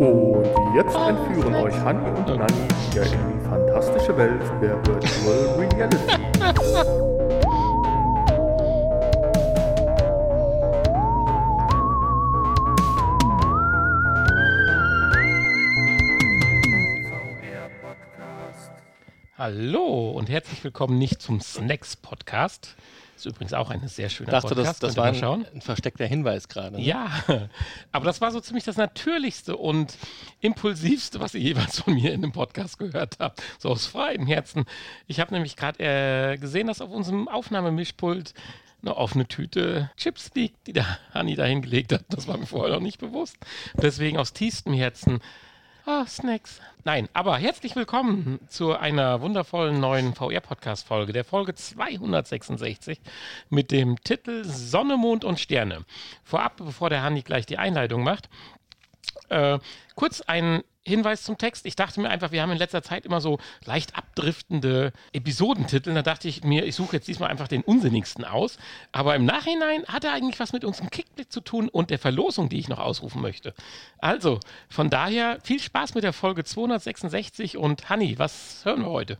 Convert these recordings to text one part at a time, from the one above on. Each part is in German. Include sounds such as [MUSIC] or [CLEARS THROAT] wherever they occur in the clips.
Und jetzt entführen euch Hanni und Nanni wieder in die fantastische Welt der Virtual Reality. Hallo und herzlich willkommen nicht zum Snacks Podcast. Ist übrigens auch eine sehr schöne dachte, Podcast. das, das war ein, ein versteckter Hinweis gerade. ne? Ja, [LAUGHS] aber das war so ziemlich das Natürlichste und Impulsivste, was ihr jeweils von mir in dem Podcast gehört habt. So aus freiem Herzen. Ich habe nämlich gerade äh, gesehen, dass auf unserem Aufnahmemischpult eine offene Tüte Chips liegt, die der Hanni da hingelegt hat. Das war mir vorher noch nicht bewusst. Deswegen aus tiefstem Herzen. Ah, Snacks. Nein, aber herzlich willkommen zu einer wundervollen neuen VR-Podcast-Folge, der Folge 266 mit dem Titel Sonne, Mond und Sterne. Vorab, bevor der Hanni gleich die Einleitung macht, äh, kurz ein Hinweis zum Text. Ich dachte mir einfach, wir haben in letzter Zeit immer so leicht abdriftende Episodentitel. Da dachte ich mir, ich suche jetzt diesmal einfach den unsinnigsten aus. Aber im Nachhinein hat er eigentlich was mit unserem Kickblick zu tun und der Verlosung, die ich noch ausrufen möchte. Also, von daher viel Spaß mit der Folge 266 und Hanni, was hören wir heute?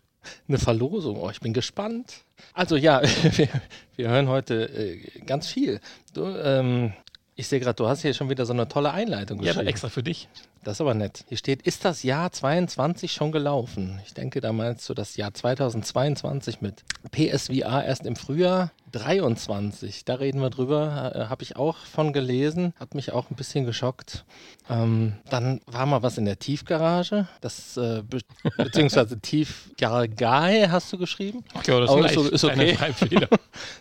Eine Verlosung, oh, ich bin gespannt. Also ja, [LAUGHS] wir, wir hören heute äh, ganz viel. Du, ähm, ich sehe gerade, du hast hier schon wieder so eine tolle Einleitung Ja, geschrieben. aber extra für dich. Das ist aber nett. Hier steht, ist das Jahr 22 schon gelaufen? Ich denke, da meinst du das Jahr 2022 mit PSVR erst im Frühjahr 23. Da reden wir drüber. Äh, Habe ich auch von gelesen. Hat mich auch ein bisschen geschockt. Ähm, dann war mal was in der Tiefgarage. Das, äh, be [LAUGHS] beziehungsweise Tiefgarage hast du geschrieben. Ja, das ist, ist, okay. [LAUGHS]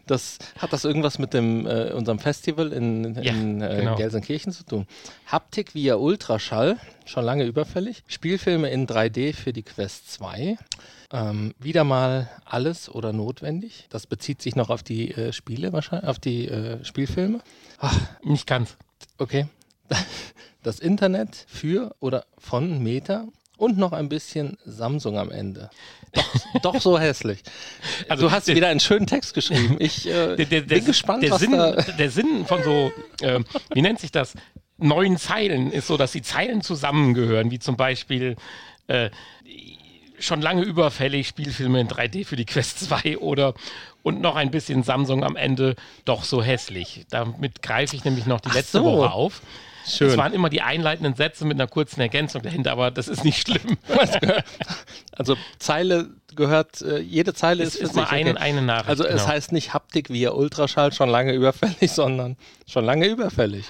Das hat das irgendwas mit dem äh, unserem Festival in, Ja, in äh, genau. Gelsenkirchen zu tun. Haptik via Ultraschall, schon lange überfällig. Spielfilme in 3D für die Quest 2. Ähm, wieder mal alles oder notwendig. Das bezieht sich noch auf die äh, Spiele wahrscheinlich, auf die äh, Spielfilme. Nicht ganz. Okay. [LAUGHS] Das Internet für oder von Meta und noch ein bisschen Samsung am Ende. Doch, [LAUGHS] doch so hässlich. Also du hast der- wieder einen schönen Text geschrieben. Ich äh, [LAUGHS] der, der, bin gespannt, der was Sinn, da... Der Sinn von so, ähm, wie nennt sich das? Neuen Zeilen ist so, dass die Zeilen zusammengehören, wie zum Beispiel äh, schon lange überfällig Spielfilme in 3D für die Quest 2 oder und noch ein bisschen Samsung am Ende doch so hässlich. Damit greife ich nämlich noch die Ach letzte so. Woche auf. Schön. Es waren immer die einleitenden Sätze mit einer kurzen Ergänzung dahinter, aber das ist nicht schlimm. Also Zeile gehört, äh, jede Zeile Es ist, ist für mal sich, ein, eine Nachricht. Also es genau. heißt nicht Haptik via Ultraschall schon lange überfällig, [LAUGHS] sondern schon lange überfällig.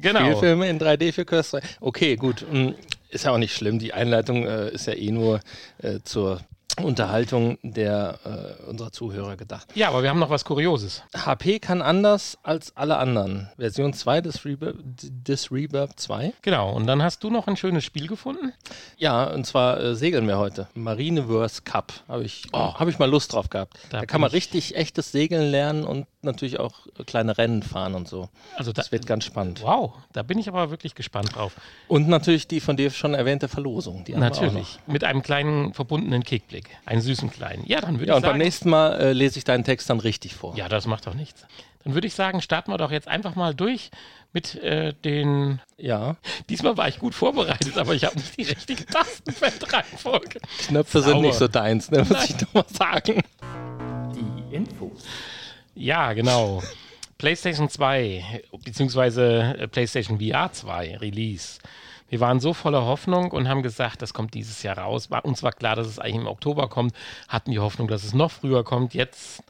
Genau. Spielfilme in 3D für 2. Okay, gut. mm, Ist ja auch nicht schlimm. Die Einleitung äh, ist ja eh nur äh, zur Unterhaltung der äh, unserer Zuhörer gedacht. Ja, aber wir haben noch was Kurioses. HP kann anders als alle anderen. Version 2 des Reverb, des Reverb 2. Genau. Und dann hast du noch ein schönes Spiel gefunden. Ja, und zwar äh, segeln wir heute. Marineverse Cup. Habe ich, Oh. hab ich mal Lust drauf gehabt. Da Da, kann man ich- richtig echtes Segeln lernen und natürlich auch äh, kleine Rennen fahren und so. Also da, Das wird ganz spannend. Wow, da bin ich aber wirklich gespannt drauf. Und natürlich die von dir schon erwähnte Verlosung. Die haben wir auch Natürlich. Mit einem kleinen verbundenen Kickblick. Einen süßen kleinen. Ja, dann würde Ja, ich und beim sagen. nächsten Mal äh, lese ich deinen Text dann richtig vor. Ja, das macht doch nichts. Dann würde ich sagen, starten wir doch jetzt einfach mal durch mit äh, den. Ja. Diesmal war ich gut vorbereitet, aber ich habe nicht die richtige Tastenfeldreihenfolge. Knöpfe sind Sauber. nicht so deins, ne, muss Nein. ich doch mal sagen. Die Infos. Ja, genau. PlayStation 2, beziehungsweise äh, PlayStation VR 2 Release. Wir waren so voller Hoffnung und haben gesagt, das kommt dieses Jahr raus. War, uns war klar, dass es eigentlich im Oktober kommt, hatten die Hoffnung, dass es noch früher kommt. Jetzt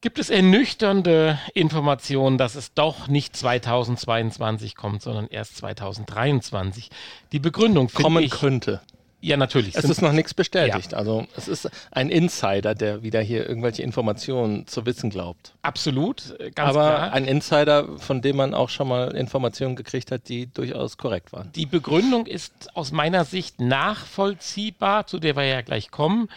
gibt es ernüchternde Informationen, dass es doch nicht 2022 kommt, sondern erst 2023. Die Begründung finde Kommen ich... könnte. Ja, natürlich. Es ist noch nichts bestätigt. Also es ist ein Insider, der wieder hier irgendwelche Informationen zu wissen glaubt. absolut, äh, ganz Aber klar. ein Insider, von dem man auch schon mal Informationen gekriegt hat, die durchaus korrekt waren. Die Begründung ist aus meiner Sicht nachvollziehbar, zu der wir ja gleich kommen,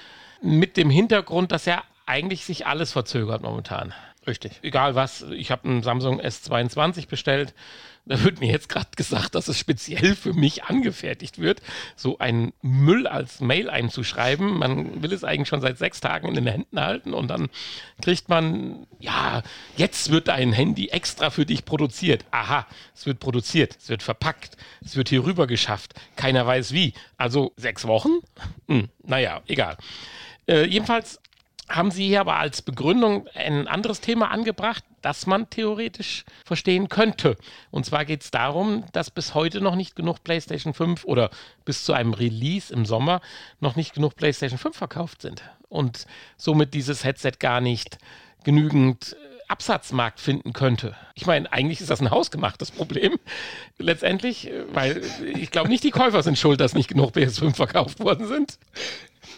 mit dem Hintergrund, dass ja eigentlich sich alles verzögert momentan. Richtig. Egal was, ich habe einen Samsung S22 bestellt. Da wird mir jetzt gerade gesagt, dass es speziell für mich angefertigt wird, so einen Müll als Mail einzuschreiben. Man will es eigentlich schon seit sechs Tagen in den Händen halten und dann kriegt man, ja, jetzt wird ein Handy extra für dich produziert. Aha, es wird produziert, es wird verpackt, es wird hier rüber geschafft. Keiner weiß wie. Also sechs Wochen? Hm, naja, egal. Äh, jedenfalls haben Sie hier aber als Begründung ein anderes Thema angebracht, das man theoretisch verstehen könnte. Und zwar geht es darum, dass bis heute noch nicht genug PlayStation 5 oder bis zu einem Release im Sommer noch nicht genug PlayStation 5 verkauft sind. Und somit dieses Headset gar nicht genügend äh, Absatzmarkt finden könnte. Ich meine, eigentlich ist das ein hausgemachtes Problem. Letztendlich, äh, weil ich glaube nicht, die Käufer sind schuld, dass nicht genug PS5 verkauft worden sind.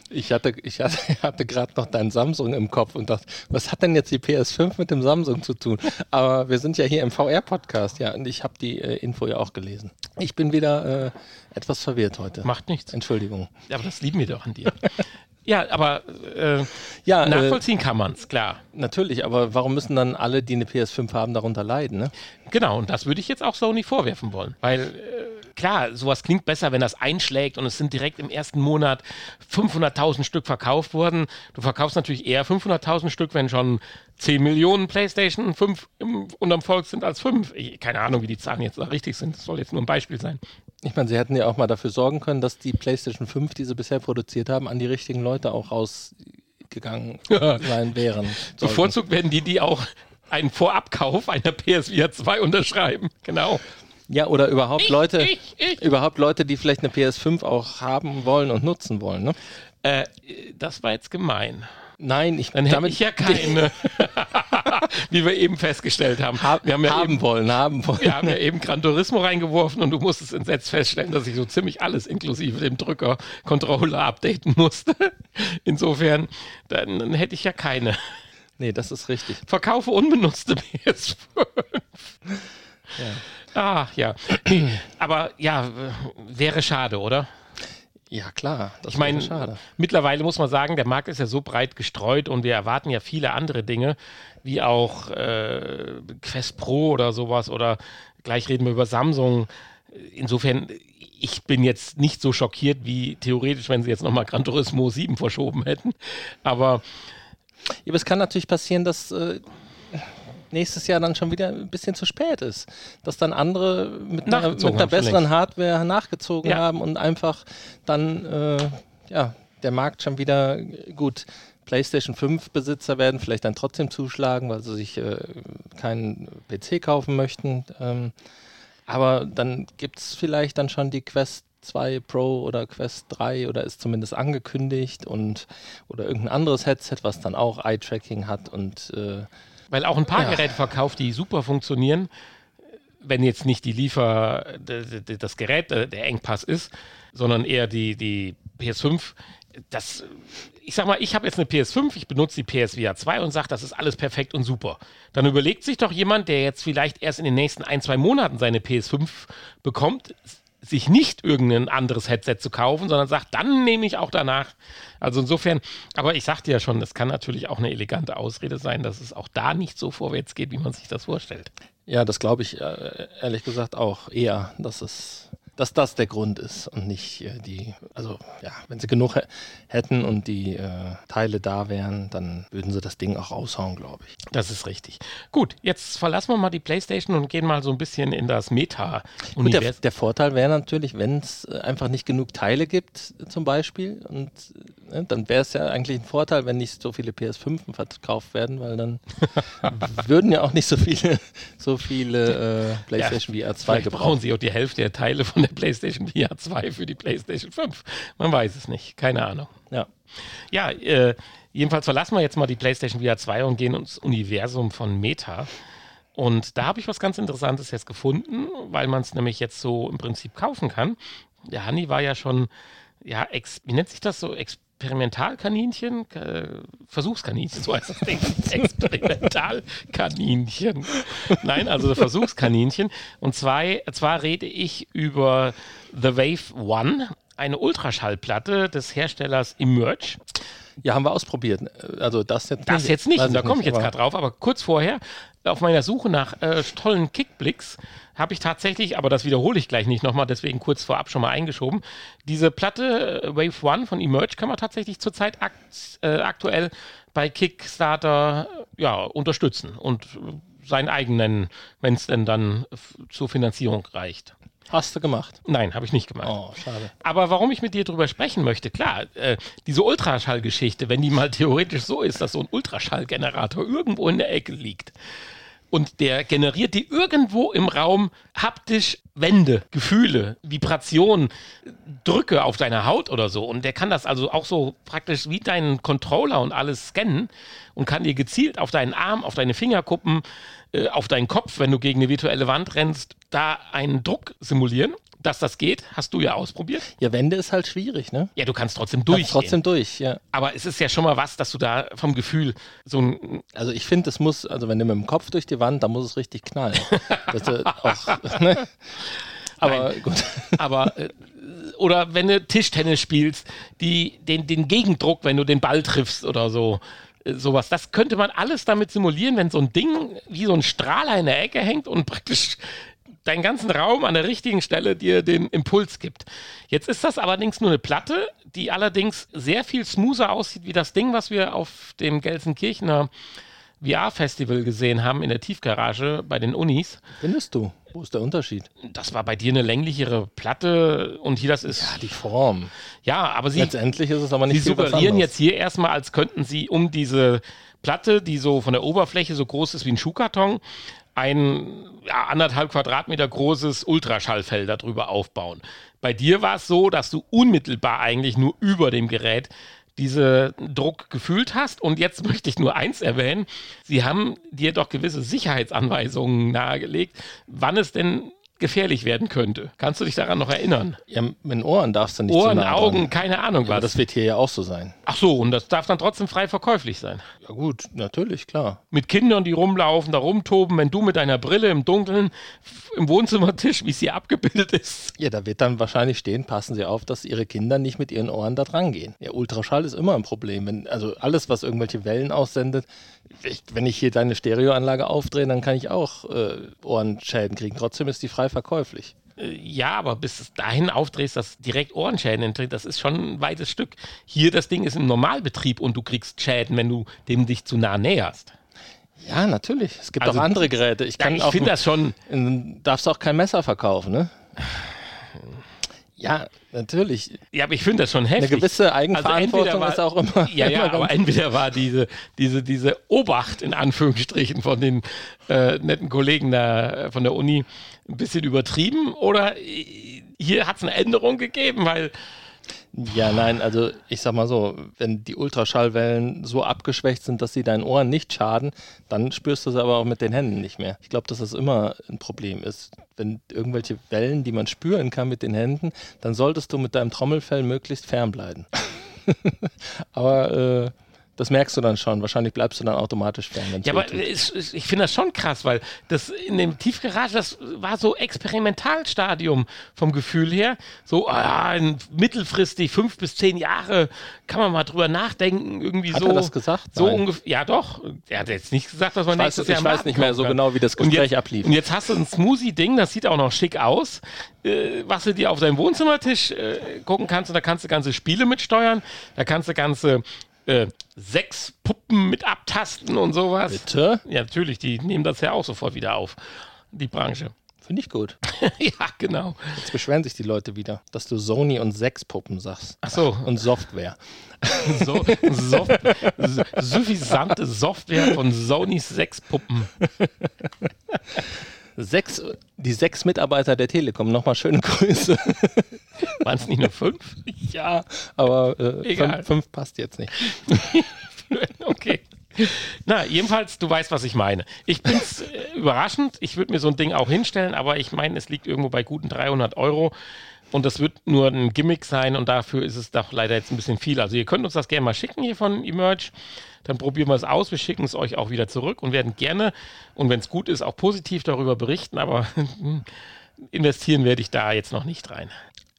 Ich hatte, ich hatte, [LAUGHS] hatte gerade noch dein Samsung im Kopf und dachte, was hat denn jetzt die PS5 mit dem Samsung zu tun? Aber wir sind ja hier im VR-Podcast, ja, und ich habe die äh, Info ja auch gelesen. Ich bin wieder äh, etwas verwirrt heute. Macht nichts. Entschuldigung. Ja, aber das lieben wir doch an dir. [LAUGHS] ja, aber äh, Ja, äh, nachvollziehen kann man es, klar. Natürlich, aber warum müssen dann alle, die eine PS5 haben, darunter leiden? Ne? Genau, und das würde ich jetzt auch Sony vorwerfen wollen. Weil, äh, klar, sowas klingt besser, wenn das einschlägt und es sind direkt im ersten Monat 500.000 Stück verkauft worden. Du verkaufst natürlich eher 500.000 Stück, wenn schon 10 Millionen PlayStation 5 im, unterm Volk sind als 5. Ich, keine Ahnung, wie die Zahlen jetzt richtig sind. Das soll jetzt nur ein Beispiel sein. Ich meine, sie hätten ja auch mal dafür sorgen können, dass die PlayStation 5, die sie bisher produziert haben, an die richtigen Leute auch rausgegangen [LAUGHS] sein wären. Bevorzugt werden die, die auch einen Vorabkauf einer PSVR 2 unterschreiben. Genau. Ja, oder überhaupt Leute, ich, ich. überhaupt Leute, die vielleicht eine PS5 auch haben wollen und nutzen wollen. Ne? Äh, das war jetzt gemein. Nein, ich Dann hätte ich ja keine. [LAUGHS] Wie wir eben festgestellt haben. ha wir haben ja haben eben wollen, haben wollen. Wir haben ja eben Gran Turismo reingeworfen und du musstest entsetzt feststellen, dass ich so ziemlich alles inklusive dem Drücker Controller updaten musste. [LAUGHS] Insofern, dann, dann hätte ich ja keine. Nee, das ist richtig. Verkaufe unbenutzte [LAUGHS] PS5. Ah, ja. [CLEARS THROAT] Aber ja, wäre schade, oder? Ja, klar. Das Ich meine, mittlerweile muss man sagen, der Markt ist ja so breit gestreut und wir erwarten ja viele andere Dinge, wie auch äh, Quest Pro oder sowas oder gleich reden wir über Samsung. Insofern, ich bin jetzt nicht so schockiert wie theoretisch, wenn sie jetzt nochmal Gran Turismo 7 verschoben hätten. Aber Ja, aber es kann natürlich passieren, dass äh, nächstes Jahr dann schon wieder ein bisschen zu spät ist. Dass dann andere mit einer, mit einer besseren. Hardware nachgezogen Ja. haben und einfach dann, äh, ja, der Markt schon wieder gut. PlayStation 5 Besitzer werden vielleicht dann trotzdem zuschlagen, weil sie sich äh, keinen PC kaufen möchten. Ähm, aber dann gibt es vielleicht dann schon die Quest 2 Pro oder Quest 3 oder ist zumindest angekündigt und oder irgendein anderes Headset, was dann auch Eye-Tracking hat und äh, Weil auch ein paar Ja. Geräte verkauft, die super funktionieren, wenn jetzt nicht die Liefer, das Gerät äh, der Engpass ist, sondern eher die, die PS5. Das, ich sag mal, ich habe jetzt eine PS5, ich benutze die PSVR 2 und sage, das ist alles perfekt und super. Dann überlegt sich doch jemand, der jetzt vielleicht erst in den nächsten ein, zwei Monaten seine PS5 bekommt, sich nicht irgendein anderes Headset zu kaufen, sondern sagt, dann nehme ich auch danach. Also insofern, aber ich sagte ja schon, es kann natürlich auch eine elegante Ausrede sein, dass es auch da nicht so vorwärts geht, wie man sich das vorstellt. ja, das glaube ich äh, ehrlich gesagt auch eher, dass es dass das der Grund ist und nicht äh, die, also ja, wenn sie genug hä- hätten und die äh, Teile da wären, dann würden sie das Ding auch raushauen, glaube ich. Das ist richtig. Gut, jetzt verlassen wir mal die Playstation und gehen mal so ein bisschen in das Gut, der, der Vorteil wäre natürlich, wenn es äh, einfach nicht genug Teile gibt, zum Beispiel, und ne, dann wäre es ja eigentlich ein Vorteil, wenn nicht so viele PS5 verkauft werden, weil dann [LAUGHS] würden ja auch nicht so viele, so viele äh, PlayStation VR 2 Vielleicht brauchen gebraucht. sie auch die Hälfte der Teile von der PlayStation VR 2 für die PlayStation 5. Man weiß es nicht. Keine Ahnung. Ja. Ja, äh, jedenfalls verlassen wir jetzt mal die PlayStation VR 2 und gehen ins Universum von Meta. Und da habe ich was ganz Interessantes jetzt gefunden, weil man es nämlich jetzt so im Prinzip kaufen kann. Der Hanni war ja schon, ja, ex, wie nennt sich das so? Experimentalkaninchen? Äh, Versuchskaninchen, so heißt das Ding. [LAUGHS] Experimentalkaninchen. Nein, also Versuchskaninchen. Und zwei, zwar rede ich über The Wave One, eine Ultraschallplatte des Herstellers Emerge. Ja, haben wir ausprobiert. Also das jetzt Das jetzt nicht, da komme ich jetzt gerade drauf, aber kurz vorher, auf meiner Suche nach äh, tollen Kickblicks, habe ich tatsächlich, aber das wiederhole ich gleich nicht nochmal, deswegen kurz vorab schon mal eingeschoben, diese Platte äh, Wave One von Emerge kann man tatsächlich zurzeit akt, äh, aktuell bei Kickstarter ja, unterstützen und seinen eigenen, wenn es denn dann zur Finanzierung reicht. Hast du gemacht. Nein, habe ich nicht gemacht. Oh, schade. Aber warum ich mit dir drüber sprechen möchte, klar, äh, diese Ultraschallgeschichte, wenn die mal theoretisch so ist, dass so ein Ultraschallgenerator irgendwo in der Ecke liegt und der generiert die irgendwo im Raum haptisch Wände, Gefühle, Vibrationen, Drücke auf deiner Haut oder so und der kann das also auch so praktisch wie deinen Controller und alles scannen und kann dir gezielt auf deinen Arm, auf deine Fingerkuppen, äh, auf deinen Kopf, wenn du gegen eine virtuelle Wand rennst, da einen Druck simulieren. Dass das geht, hast du ja ausprobiert. Ja, Wände ist halt schwierig, ne? Ja, du kannst trotzdem Kannst durchgehen. trotzdem durch, ja. Aber es ist ja schon mal was, dass du da vom Gefühl so ein. Also ich finde, es muss, also wenn du mit dem Kopf durch die Wand, dann muss es richtig knallen. [LAUGHS] Auch, ne? Aber gut. [LAUGHS] Aber. Äh, oder wenn du Tischtennis spielst, die, den, den Gegendruck, wenn du den Ball triffst oder so. äh, Sowas. Das könnte man alles damit simulieren, wenn so ein Ding wie so ein Strahler in der Ecke hängt und praktisch deinen ganzen Raum an der richtigen Stelle dir den Impuls gibt. Jetzt ist das allerdings nur eine Platte, die allerdings sehr viel smoother aussieht wie das Ding, was wir auf dem Gelsenkirchener VR-Festival gesehen haben in der Tiefgarage bei den Unis. Findest du? Wo ist der Unterschied? Das war bei dir eine länglichere Platte und hier das ist. Ja, die Form. Ja, aber sie, Letztendlich ist es aber nicht sie viel was suggerieren jetzt hier erstmal, als könnten sie um diese Platte, die so von der Oberfläche so groß ist wie ein Schuhkarton, ein ja, anderthalb Quadratmeter großes Ultraschallfeld darüber aufbauen. Bei dir war es so, dass du unmittelbar eigentlich nur über dem Gerät diese Druck gefühlt hast. Und jetzt [LAUGHS] möchte ich nur eins erwähnen. Sie haben dir doch gewisse Sicherheitsanweisungen nahegelegt, wann es denn gefährlich werden könnte. Kannst du dich daran noch erinnern? Ja, mit Ohren darfst du nicht Ohren, zu nah Augen, dran. keine Ahnung was. das wird hier ja auch so sein. Ach so, und das darf dann trotzdem frei verkäuflich sein. Ja gut, natürlich, klar. Mit Kindern, die rumlaufen, da rumtoben, wenn du mit deiner Brille im Dunkeln im Wohnzimmertisch, wie es hier abgebildet ist. Ja, da wird dann wahrscheinlich stehen, passen Sie auf, dass Ihre Kinder nicht mit ihren Ohren da dran gehen. Ja, Ultraschall ist immer ein Problem. Wenn, also alles, was irgendwelche Wellen aussendet, ich, wenn ich hier deine Stereoanlage aufdrehe, dann kann ich auch äh, Ohrenschäden kriegen. Trotzdem ist die frei verkäuflich. Äh, Ja, aber bis es dahin aufdrehst, dass direkt Ohrenschäden entstehen, das ist schon ein weites Stück. Hier, das Ding ist im Normalbetrieb und du kriegst Schäden, wenn du dem dich zu nah näherst. Ja, natürlich. Es gibt Also, auch andere Geräte. Ich Ja, kann ich finde das schon, in- darfst auch kein Messer verkaufen, ne? Ja, natürlich. ja, aber ich finde das schon Eine heftig. gewisse Also Eigenverantwortung war- ist auch immer. [LAUGHS] Ja, ja, immer aber entweder war diese, diese, diese Obacht in Anführungsstrichen von den äh, netten Kollegen da, äh, von der Uni ein bisschen übertrieben oder äh, hier hat es eine Änderung gegeben, weil Ja, nein, also ich sag mal so, wenn die Ultraschallwellen so abgeschwächt sind, dass sie deinen Ohren nicht schaden, dann spürst du sie aber auch mit den Händen nicht mehr. Ich glaube, dass das immer ein Problem ist. Wenn irgendwelche Wellen, die man spüren kann mit den Händen, dann solltest du mit deinem Trommelfell möglichst fernbleiben. [LAUGHS] aber äh, das merkst du dann schon. Wahrscheinlich bleibst du dann automatisch fern. Ja, aber es, ich finde das schon krass, weil das in dem Tiefgarage, das war so Experimentalstadium vom Gefühl her. So ah, mittelfristig fünf bis zehn Jahre kann man mal drüber nachdenken. Irgendwie Hat so. er das gesagt? So ungefähr. Ja, doch. Er hat jetzt nicht gesagt, dass man Ich weiß- nächstes ich Jahr im weiß nicht mehr so kann. genau, wie das Und Gespräch jetzt, ablief. Und jetzt hast du ein Smoothie-Ding, das sieht auch noch schick aus, äh, was du dir auf deinem Wohnzimmertisch äh, gucken kannst. Und da kannst du ganze Spiele mitsteuern. Da kannst du ganze äh, sechs Puppen mit abtasten und sowas. Bitte? Ja, natürlich, die nehmen das ja auch sofort wieder auf, die Branche. Finde ich gut. [LAUGHS] ja, genau. Jetzt beschweren sich die Leute wieder, dass du Sony und Sechspuppen sagst. Ach so, Und Software. [LAUGHS] so, Soft, su- suffisante Software von Sonys sechs Puppen. [LAUGHS] Sechs, die sechs Mitarbeiter der Telekom, nochmal schöne [LAUGHS] Grüße. Waren es nicht nur fünf? [LAUGHS] ja, aber äh, fünf, fünf passt jetzt nicht. [LAUGHS] Okay. Na, jedenfalls, du weißt, was ich meine. Ich bin es äh, überraschend. Ich würde mir so ein Ding auch hinstellen, aber ich meine, es liegt irgendwo bei guten 300 Euro. Und das wird nur ein Gimmick sein und dafür ist es doch leider jetzt ein bisschen viel. Also ihr könnt uns das gerne mal schicken hier von Emerge. Dann probieren wir es aus. Wir schicken es euch auch wieder zurück und werden gerne, und wenn es gut ist, auch positiv darüber berichten. Aber [LAUGHS] investieren werde ich da jetzt noch nicht rein.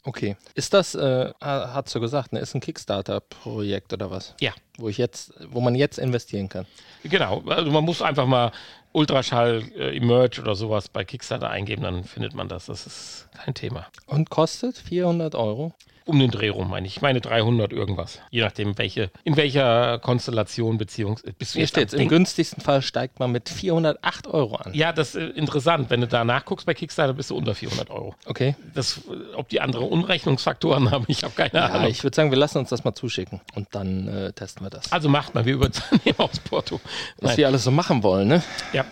Okay. Ist das, äh, ha- hast du gesagt, ne, ist ein Kickstarter-Projekt oder was? Ja. Wo ich jetzt, wo man jetzt investieren kann. Genau, also man muss einfach mal Ultraschall, äh, Emerge oder sowas bei Kickstarter eingeben, dann findet man das. Das ist kein Thema. Und kostet 400 Euro. Um den Dreh rum, meine ich. Ich meine 300 irgendwas. Je nachdem, welche, in welcher Konstellation Beziehungs... Bist du Hier steht im günstigsten Fall steigt man mit 408 Euro an. Ja, das ist interessant. Wenn du da nachguckst bei Kickstarter, bist du unter 400 Euro. Okay. Das, äh, ob die andere Unrechnungsfaktoren [LAUGHS] haben, ich habe keine Ja, Ahnung. ich würde sagen, wir lassen uns das mal zuschicken und dann äh, testen wir das. Also macht mal, wir übernehmen [LAUGHS] aus Porto. Was Nein. wir alles so machen wollen, ne? Ja.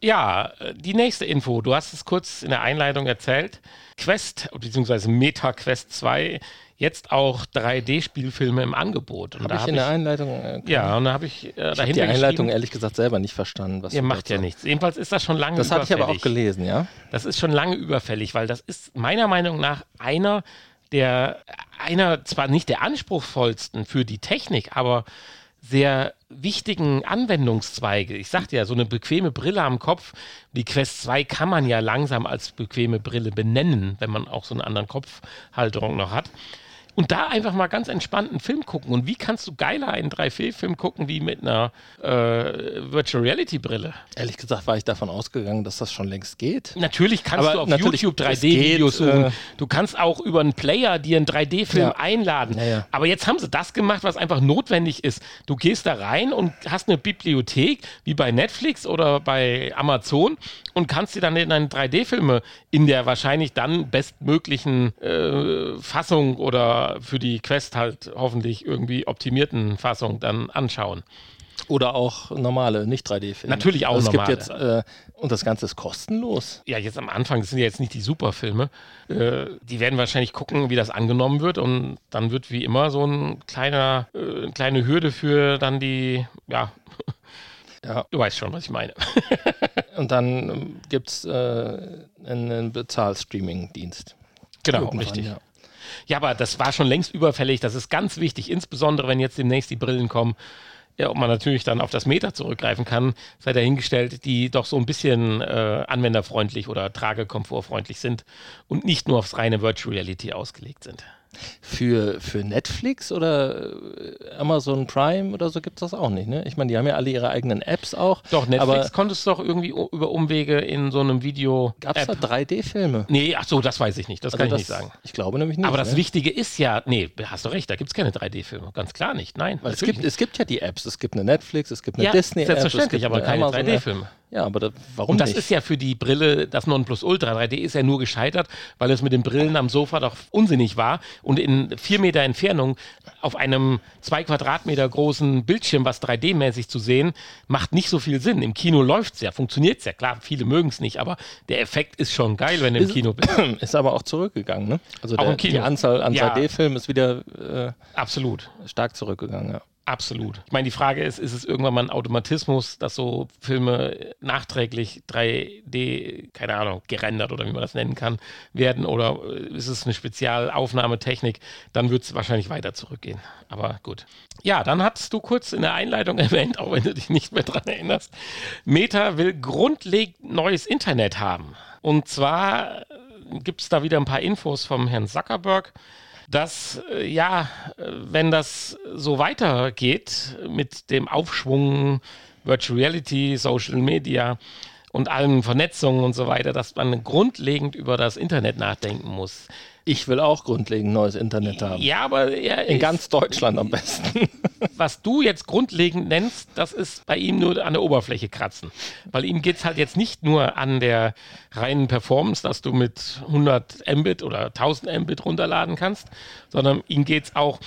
Ja, äh, die nächste Info. Du hast es kurz in der Einleitung erzählt. Quest, beziehungsweise Meta Quest 2, jetzt auch 3D-Spielfilme im Angebot. Und Habe ich hab in der Einleitung. Äh, Ja, und da habe ich äh, ich dahinter die Einleitung ehrlich gesagt selber nicht verstanden. Was ihr macht ja dazu- nichts. Jedenfalls ist das schon lange Das hatte ich aber auch überfällig. gelesen, ja. Das ist schon lange überfällig, weil das ist meiner Meinung nach einer der, einer zwar nicht der anspruchsvollsten für die Technik, aber sehr wichtigen Anwendungszweige. Ich sagte ja, so eine bequeme Brille am Kopf, die Quest 2 kann man ja langsam als bequeme Brille benennen, wenn man auch so eine andere Kopfhalterung noch hat. Und da einfach mal ganz entspannt einen Film gucken. Und wie kannst du geiler einen 3D-Film gucken wie mit einer äh, Virtual Reality Brille? Ehrlich gesagt war ich davon ausgegangen, dass das schon längst geht. Natürlich kannst Aber du auf YouTube es 3D-Videos geht, suchen. äh, du kannst auch über einen Player dir einen 3D-Film Ja. einladen. Ja, ja. Aber jetzt haben sie das gemacht, was einfach notwendig ist. Du gehst da rein und hast eine Bibliothek, wie bei Netflix oder bei Amazon, und kannst dir dann in deine 3D-Filme in der wahrscheinlich dann bestmöglichen äh, Fassung oder für die Quest halt hoffentlich irgendwie optimierten Fassung dann anschauen. Oder auch normale, nicht 3D-Filme. Natürlich auch also es normale. Gibt jetzt, äh, und das Ganze ist kostenlos. ja, jetzt am Anfang, das sind ja jetzt nicht die Superfilme. Äh, die werden wahrscheinlich gucken, wie das angenommen wird und dann wird wie immer so ein kleiner, äh, eine kleine Hürde für dann die, ja, [LAUGHS] Ja. du weißt schon, was ich meine. [LAUGHS] Und dann ähm, gibt es äh, einen Bezahl-Streaming-Dienst. genau, Irgendwann, richtig. ja. Ja, aber das war schon längst überfällig. Das ist ganz wichtig, insbesondere wenn jetzt demnächst die Brillen kommen. Ja, ob man natürlich dann auf das Meta zurückgreifen kann, sei dahingestellt, die doch so ein bisschen äh, anwenderfreundlich oder tragekomfortfreundlich sind und nicht nur aufs reine Virtual Reality ausgelegt sind. Für, für Netflix oder äh, Amazon Prime oder so gibt es das auch nicht, ne? Ich meine, die haben ja alle ihre eigenen Apps auch. Doch, Netflix konntest du doch irgendwie über Umwege in so einem Video. gab es da App. 3D-Filme? Nee, ach so, das weiß ich nicht. Das Also kann ich das- nicht sagen. Ich glaube nämlich nicht. Aber das ne? Wichtige ist ja, nee, hast du recht, da gibt es keine 3D-Filme. Ganz klar nicht. Nein. Weil es gibt, es gibt ja die Apps. Es gibt eine Netflix, es gibt eine Ja, Disney-App. es selbstverständlich, gibt aber eine keine Amazon-App. 3D-Filme. Ja, aber da, warum Und das nicht? ist ja für die Brille das Nonplusultra. 3D ist ja nur gescheitert, weil es mit den Brillen am Sofa doch unsinnig war und in vier Meter Entfernung auf einem zwei Quadratmeter großen Bildschirm was 3D-mäßig zu sehen, macht nicht so viel Sinn. Im Kino läuft es ja, funktioniert es ja. Klar, viele mögen es nicht, aber der Effekt ist schon geil, wenn du im Ist- Kino bist. [CLEARS THROAT] ist aber auch zurückgegangen, ne? Also der, im die Anzahl an Ja. 3D-Filmen ist wieder äh, Absolut. stark zurückgegangen, ja. Absolut. Ich meine, die Frage ist, ist es irgendwann mal ein Automatismus, dass so Filme nachträglich 3D, keine Ahnung, gerendert oder wie man das nennen kann, werden oder äh, ist es eine Spezialaufnahmetechnik, dann wird es wahrscheinlich weiter zurückgehen. Aber gut. Ja, dann hattest du kurz in der Einleitung [LAUGHS] erwähnt, auch wenn du dich nicht mehr dran erinnerst, Meta will grundlegend neues Internet haben. Und zwar gibt es da wieder ein paar Infos vom Herrn Zuckerberg dass, äh, ja, wenn das so weitergeht mit dem Aufschwung Virtual Reality, Social Media und allen Vernetzungen und so weiter, dass man grundlegend über das Internet nachdenken muss. Ich will auch grundlegend neues Internet haben. Ja, aber er In ganz Deutschland am besten. [LAUGHS] was du jetzt grundlegend nennst, das ist bei ihm nur an der Oberfläche kratzen. Weil ihm geht es halt jetzt nicht nur an der reinen Performance, dass du mit 100 Mbit oder 1000 Mbit runterladen kannst, sondern ihm geht es auch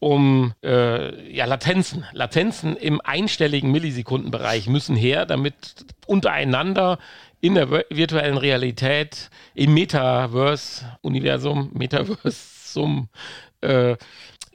um äh, ja, Latenzen. Latenzen im einstelligen Millisekundenbereich müssen her, damit untereinander in der vir- virtuellen Realität, im Metaverse-Universum, Metaversum, äh,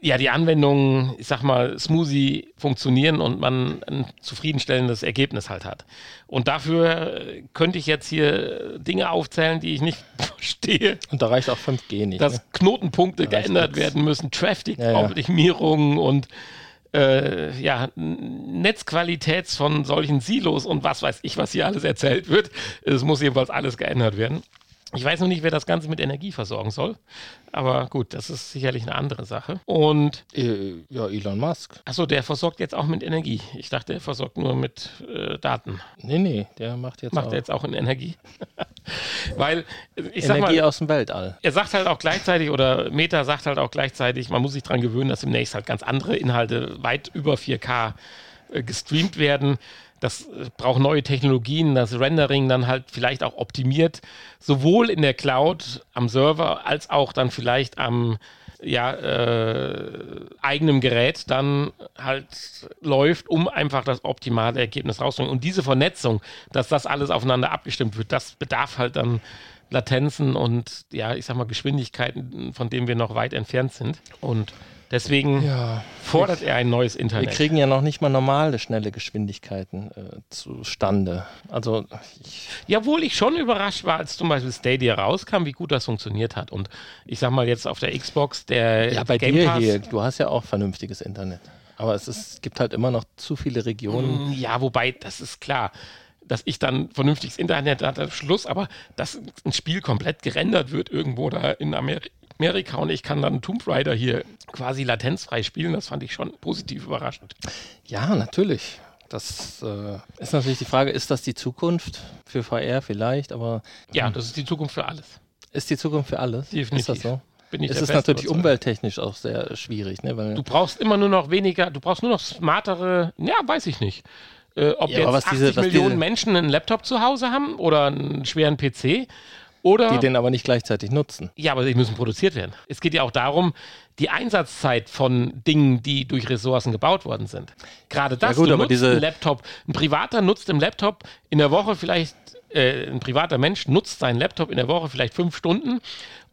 ja, die Anwendungen, ich sag mal, smoothie funktionieren und man ein zufriedenstellendes Ergebnis halt hat. Und dafür äh, könnte ich jetzt hier Dinge aufzählen, die ich nicht [LAUGHS] verstehe. Und da reicht auch 5G nicht. Dass ne? Knotenpunkte Da geändert nix. werden müssen, Traffic-Optimierung Ja, ja. und äh, ja, N- Netzqualitäts von solchen Silos und was weiß ich, was hier alles erzählt wird. Es muss jedenfalls alles geändert werden. Ich weiß noch nicht, wer das Ganze mit Energie versorgen soll. Aber gut, das ist sicherlich eine andere Sache. Und. Äh, ja, Elon Musk. Achso, der versorgt jetzt auch mit Energie. Ich dachte, er versorgt nur mit äh, Daten. Nee, nee, der macht jetzt macht auch. er jetzt auch in Energie. [LAUGHS] Weil, ich sag Energie mal, aus dem Weltall. Er sagt halt auch gleichzeitig, oder Meta sagt halt auch gleichzeitig, man muss sich daran gewöhnen, dass demnächst halt ganz andere Inhalte weit über 4K äh, gestreamt werden. Das braucht neue Technologien, das Rendering dann halt vielleicht auch optimiert, sowohl in der Cloud am Server als auch dann vielleicht am ja, äh, eigenem Gerät dann halt läuft, um einfach das optimale Ergebnis rauszubringen. Und diese Vernetzung, dass das alles aufeinander abgestimmt wird, das bedarf halt dann Latenzen und ja, ich sag mal Geschwindigkeiten, von denen wir noch weit entfernt sind. Und Deswegen ja, fordert wir, er ein neues Internet. Wir kriegen ja noch nicht mal normale, schnelle Geschwindigkeiten äh, zustande. Also ich Jawohl, ich schon überrascht war, als zum Beispiel Stadia rauskam, wie gut das funktioniert hat. Und ich sag mal jetzt auf der Xbox, der Ja, bei Game dir Pass, hier, du hast ja auch vernünftiges Internet. Aber es, ist, es gibt halt immer noch zu viele Regionen. Mm, ja, wobei, das ist klar dass ich dann vernünftiges Internet hatte, Schluss, aber dass ein Spiel komplett gerendert wird irgendwo da in Amerika, und ich kann dann Tomb Raider hier quasi latenzfrei spielen. Das fand ich schon positiv überraschend. Ja, natürlich. Das äh, ist natürlich die Frage, ist das die Zukunft für VR vielleicht, aber. Ja, das ist die Zukunft für alles. Ist die Zukunft für alles? Definitiv. Ist das so? Bin ich es ist natürlich umwelttechnisch auch sehr schwierig. Ne? Weil du brauchst immer nur noch weniger, du brauchst nur noch smartere, ja, weiß ich nicht. Äh, ob ja, jetzt 80 diese, Millionen diese... Menschen einen Laptop zu Hause haben oder einen schweren PC oder, die den aber nicht gleichzeitig nutzen. Ja, aber sie müssen produziert werden. Es geht ja auch darum, die Einsatzzeit von Dingen, die durch Ressourcen gebaut worden sind. Gerade das, ja gut, du aber diese Laptop. Ein Privater nutzt im Laptop in der Woche vielleicht äh, ein privater Mensch nutzt seinen Laptop in der Woche vielleicht fünf Stunden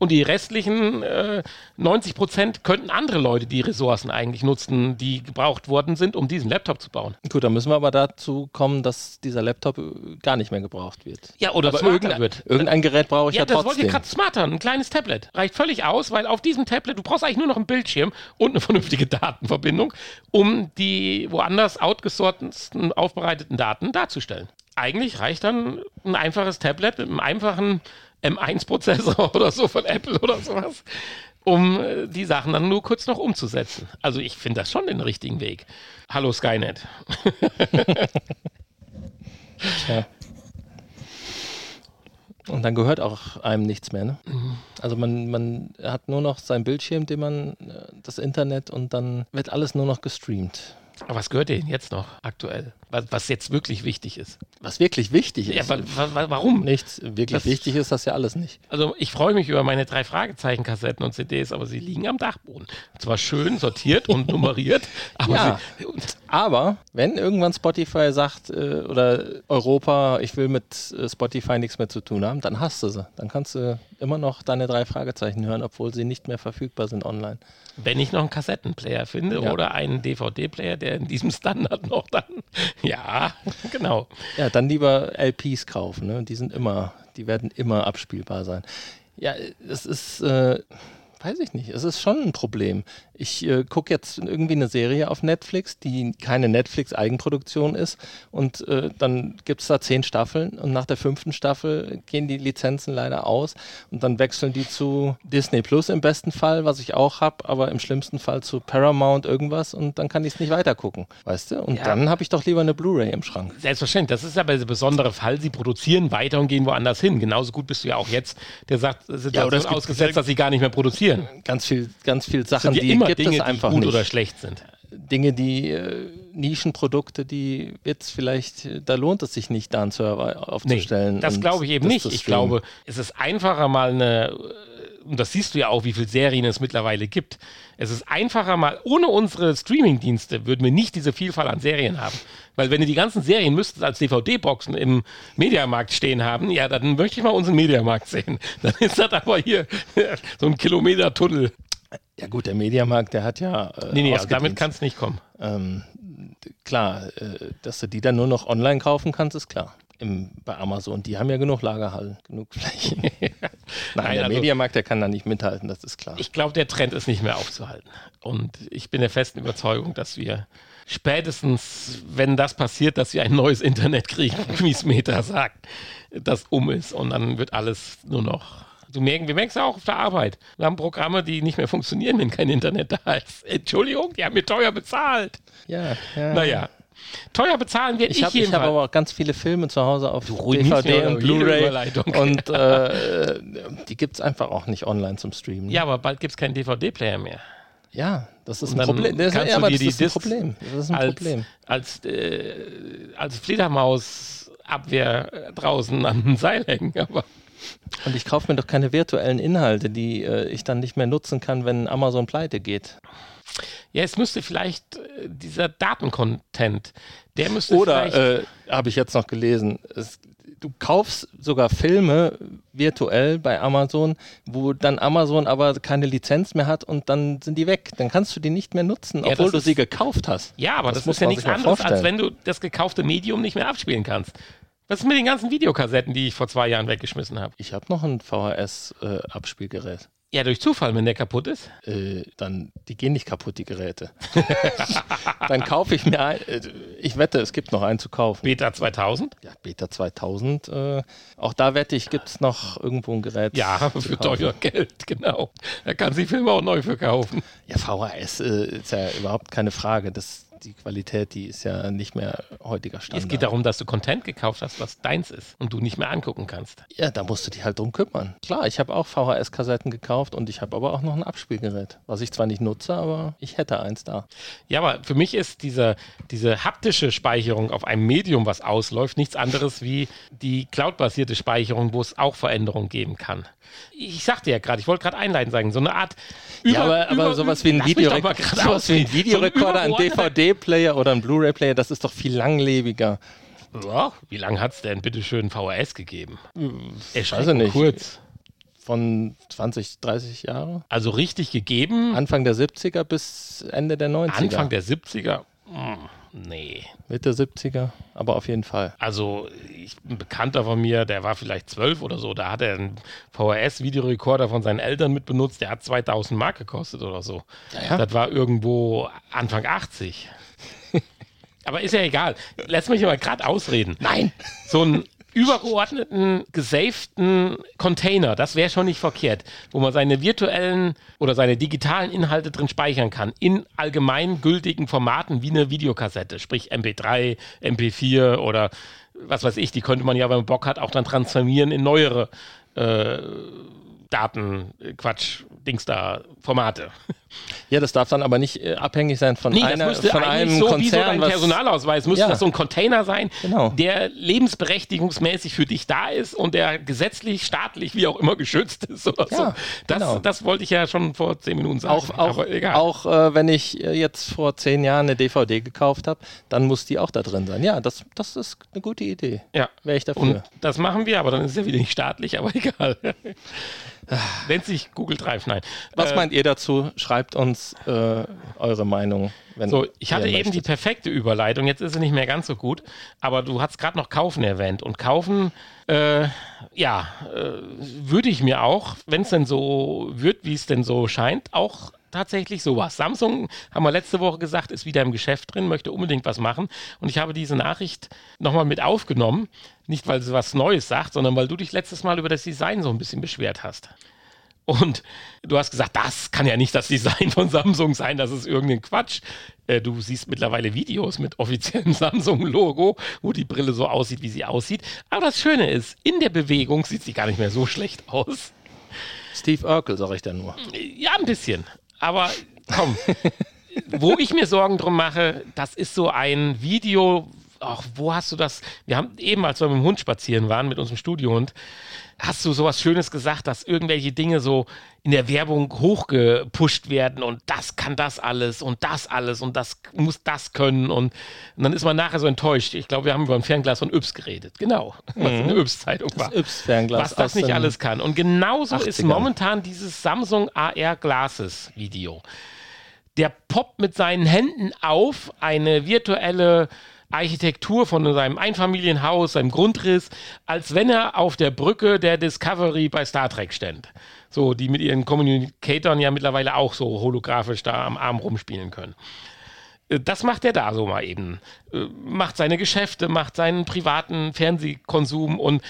und die restlichen äh, 90 Prozent könnten andere Leute die Ressourcen eigentlich nutzen, die gebraucht worden sind, um diesen Laptop zu bauen. Gut, dann müssen wir aber dazu kommen, dass dieser Laptop äh, gar nicht mehr gebraucht wird. Ja, oder aber irgendein, wird. Irgendein Gerät brauche ich ja, ja trotzdem. Ja, das wollte ich gerade smarter, ein kleines Tablet. Reicht völlig aus, weil auf diesem Tablet, du brauchst eigentlich nur noch einen Bildschirm und eine [LAUGHS] vernünftige Datenverbindung, um die woanders outgesorteten, aufbereiteten Daten darzustellen eigentlich reicht dann ein einfaches Tablet mit einem einfachen M1-Prozessor [LAUGHS] oder so von Apple oder sowas, um äh, die Sachen dann nur kurz noch umzusetzen. Also ich finde das schon den richtigen Weg. Hallo Skynet. Tja. Und dann gehört auch einem nichts mehr. Ne? Mhm. Also man, man hat nur noch seinen Bildschirm, den man, äh, das Internet und dann wird alles nur noch gestreamt. Aber was gehört dir denn jetzt noch aktuell? Was, was jetzt wirklich wichtig ist? Was wirklich wichtig ist? Ja, wa wa warum? Nichts. Wirklich das, wichtig ist das ja alles nicht. Also ich freue mich über meine drei Fragezeichen-Kassetten und CDs, aber sie liegen am Dachboden. Zwar schön sortiert und [LAUGHS] nummeriert, aber, ja, sie, aber wenn irgendwann Spotify sagt äh, oder Europa, ich will mit äh, Spotify nichts mehr zu tun haben, dann hast du sie. Dann kannst du immer noch deine drei Fragezeichen hören, obwohl sie nicht mehr verfügbar sind online. Wenn ich noch einen Kassettenplayer finde ja. oder einen DVD-Player, der in diesem Standard noch dann, [LAUGHS] ja, genau. Ja, dann lieber LPs kaufen, ne? die sind immer, die werden immer abspielbar sein. Ja, es ist, äh, weiß ich nicht, es ist schon ein Problem. Ich äh, gucke jetzt irgendwie eine Serie auf Netflix, die keine Netflix-Eigenproduktion ist und äh, dann gibt es da zehn Staffeln und nach der fünften Staffel gehen die Lizenzen leider aus und dann wechseln die zu Disney Plus im besten Fall, was ich auch habe, aber im schlimmsten Fall zu Paramount irgendwas und dann kann ich es nicht weiter gucken, weißt du? Und ja. dann habe ich doch lieber eine Blu-ray im Schrank. Selbstverständlich, das ist aber der besondere Fall, sie produzieren weiter und gehen woanders hin. Genauso gut bist du ja auch jetzt, der sagt, sind ja, ausgesetzt, dass sie gar nicht mehr produzieren. Ganz viel, ganz viel Sachen, die immer gibt Dinge, es einfach die gut nicht. oder schlecht sind. Dinge, die äh, Nischenprodukte, die jetzt vielleicht, da lohnt es sich nicht, da einen Server aufzustellen. Nee, das glaube ich eben nicht. Ich glaube, es ist einfacher mal eine, und das siehst du ja auch, wie viele Serien es mittlerweile gibt. Es ist einfacher mal, ohne unsere Streaming-Dienste würden wir nicht diese Vielfalt an Serien haben. Weil wenn du die ganzen Serien müsstest als DVD-Boxen im Mediamarkt stehen haben, ja, dann möchte ich mal unseren Mediamarkt sehen. [LAUGHS] Dann ist das aber hier so ein Kilometer-Tunnel. Ja gut, der Mediamarkt, der hat ja. Äh, nee, nee, also damit kann es nicht kommen. Ähm, klar, äh, dass du die dann nur noch online kaufen kannst, ist klar. im, bei Amazon. Die haben ja genug Lagerhallen, genug Fläche. [LAUGHS] Nein, Nein, der also- Mediamarkt, der kann da nicht mithalten, das ist klar. Ich glaube, der Trend ist nicht mehr aufzuhalten. Und ich bin der festen Überzeugung, dass wir spätestens, wenn das passiert, dass wir ein neues Internet kriegen, [LAUGHS] wie es Meta sagt, das um ist. Und dann wird alles nur noch. Du merken, wir merken es auch auf der Arbeit. Wir haben Programme, die nicht mehr funktionieren, wenn kein Internet da ist. [LAUGHS] Entschuldigung, die haben mir teuer bezahlt. ja, ja. Naja. Teuer bezahlen wir Ich ich habe ich hab jedenfalls. aber auch ganz viele Filme zu Hause auf DVD und Blu-ray und äh, [LAUGHS] die gibt es einfach auch nicht online zum Streamen. ja, aber bald gibt es keinen DVD-Player mehr. Ja, das ist ein Problem. Das, kannst ja, du dir das ist ein Problem. Das ist ein als, Problem. als, äh, als Fledermaus-Abwehr äh, draußen an ein Seil hängen. Aber Und ich kaufe mir doch keine virtuellen Inhalte, die äh, ich dann nicht mehr nutzen kann, wenn Amazon pleite geht. ja, es müsste vielleicht äh, dieser Datencontent, der müsste vielleicht. Oder äh, habe ich jetzt noch gelesen, es, du kaufst sogar Filme virtuell bei Amazon, wo dann Amazon aber keine Lizenz mehr hat und dann sind die weg. Dann kannst du die nicht mehr nutzen, Ja, obwohl du ist- sie gekauft hast. ja, aber das, das muss ist ja nichts anderes, als wenn du das gekaufte Medium nicht mehr abspielen kannst. Was ist mit den ganzen Videokassetten, die ich vor zwei Jahren weggeschmissen habe? Ich habe noch ein VHS-Abspielgerät. Ja, durch Zufall, wenn der kaputt ist. äh, dann, die gehen nicht kaputt, die Geräte. [LAUGHS] dann kaufe ich mir ein, äh, ich wette, es gibt noch einen zu kaufen. Beta 2000? Ja, Beta 2000, äh, auch da wette ich, gibt es noch irgendwo ein Gerät. Ja, für teuer Geld, genau. Da kann sich Filme auch neu verkaufen. Ja, VHS äh, ist ja überhaupt keine Frage. Das, die Qualität, die ist ja nicht mehr heutiger Standard. Es geht darum, dass du Content gekauft hast, was deins ist und du nicht mehr angucken kannst. Ja, da musst du dich halt drum kümmern. Klar, ich habe auch VHS-Kassetten gekauft und ich habe aber auch noch ein Abspielgerät, was ich zwar nicht nutze, aber ich hätte eins da. Ja, aber für mich ist diese, diese haptische Speicherung auf einem Medium, was ausläuft, nichts anderes wie die cloud-basierte Speicherung, wo es auch Veränderungen geben kann. Ich sagte ja gerade, ich wollte gerade einleitend sagen, so eine Art ja, aber, aber sowas wie ein, Lass mich Video doch mal gerade sowas wie ein. Videorekorder, ein So übergeordnete- DVD-Player oder ein Blu-ray-Player, das ist doch viel langlebiger. Ja, wie lange hat es denn bitte schön VHS gegeben? Weiß ich nicht. Kurz. Von 20, 30 Jahre? Also richtig gegeben, Anfang der 70er bis Ende der 90er. Anfang der 70er? Hm, nee. Mitte 70er, aber auf jeden Fall. Also, ich, ein Bekannter von mir, der war vielleicht zwölf oder so, da hat er einen VHS-Videorekorder von seinen Eltern mit benutzt, der hat 2000 Mark gekostet oder so. ja. Das war irgendwo Anfang 80. Aber ist ja egal. Lass mich mal gerade ausreden. Nein! So einen übergeordneten, gesaften Container, das wäre schon nicht verkehrt, wo man seine virtuellen oder seine digitalen Inhalte drin speichern kann, in allgemein gültigen Formaten wie eine Videokassette, sprich MP3, MP4 oder was weiß ich, die könnte man ja, wenn man Bock hat, auch dann transformieren in neuere äh, Daten, Quatsch, Dings da, Formate. Ja, das darf dann aber nicht äh, abhängig sein von, Nee, einer, das müsste von einem so wie so Konzern. dein Personalausweis, müsste Ja. das so ein Container sein, Genau. der lebensberechtigungsmäßig für dich da ist und der gesetzlich, staatlich, wie auch immer geschützt ist oder so. Ja, Das, genau. das wollte ich ja schon vor zehn Minuten sagen. auch, auch, auch äh, wenn ich äh, jetzt vor zehn Jahren eine DVD gekauft habe, dann muss die auch da drin sein. Ja, das, das ist eine gute Idee. ja. Wäre ich dafür. Und das machen wir, aber dann ist es ja wieder nicht staatlich, aber [LAUGHS] egal. [SIGHS] Nennt sich Google Drive, nein. Was Äh, meint ihr dazu? Schreibt uns äh, eure Meinung. Wenn So, ich hatte eben die perfekte Überleitung, jetzt ist sie nicht mehr ganz so gut, aber du hast gerade noch Kaufen erwähnt und Kaufen, äh, ja, äh, würde ich mir auch, wenn es denn so wird, wie es denn so scheint, auch tatsächlich sowas. Samsung, haben wir letzte Woche gesagt, ist wieder im Geschäft drin, möchte unbedingt was machen und ich habe diese Nachricht nochmal mit aufgenommen, nicht weil sie was Neues sagt, sondern weil du dich letztes Mal über das Design so ein bisschen beschwert hast. Und du hast gesagt, das kann ja nicht das Design von Samsung sein, das ist irgendein Quatsch. Äh, du siehst mittlerweile Videos mit offiziellem [LAUGHS] Samsung-Logo, wo die Brille so aussieht, wie sie aussieht. Aber das Schöne ist, in der Bewegung sieht sie gar nicht mehr so schlecht aus. Steve Urkel, sage ich da nur. Ja, ein bisschen. Aber komm, wo ich mir Sorgen drum mache, das ist so ein Video. Ach, wo hast du das? Wir haben eben, als wir mit dem Hund spazieren waren, mit unserem Studiohund, hast du sowas Schönes gesagt, dass irgendwelche Dinge so in der Werbung hochgepusht werden und das kann das alles und das alles und das muss das können und, und dann ist man nachher so enttäuscht. Ich glaube, wir haben über ein Fernglas von Yps geredet. Genau, [LAUGHS] was in der Yps-Zeitung war. Yps-Fernglas Was das nicht alles kann. Und genauso ist 80ern. momentan dieses Samsung AR Glasses Video. Der poppt mit seinen Händen auf eine virtuelle Architektur von seinem Einfamilienhaus, seinem Grundriss, als wenn er auf der Brücke der Discovery bei Star Trek stand. So, die mit ihren Kommunikatoren ja mittlerweile auch so holographisch da am Arm rumspielen können. Äh, Das macht er da so mal eben. Äh, Macht seine Geschäfte, macht seinen privaten Fernsehkonsum und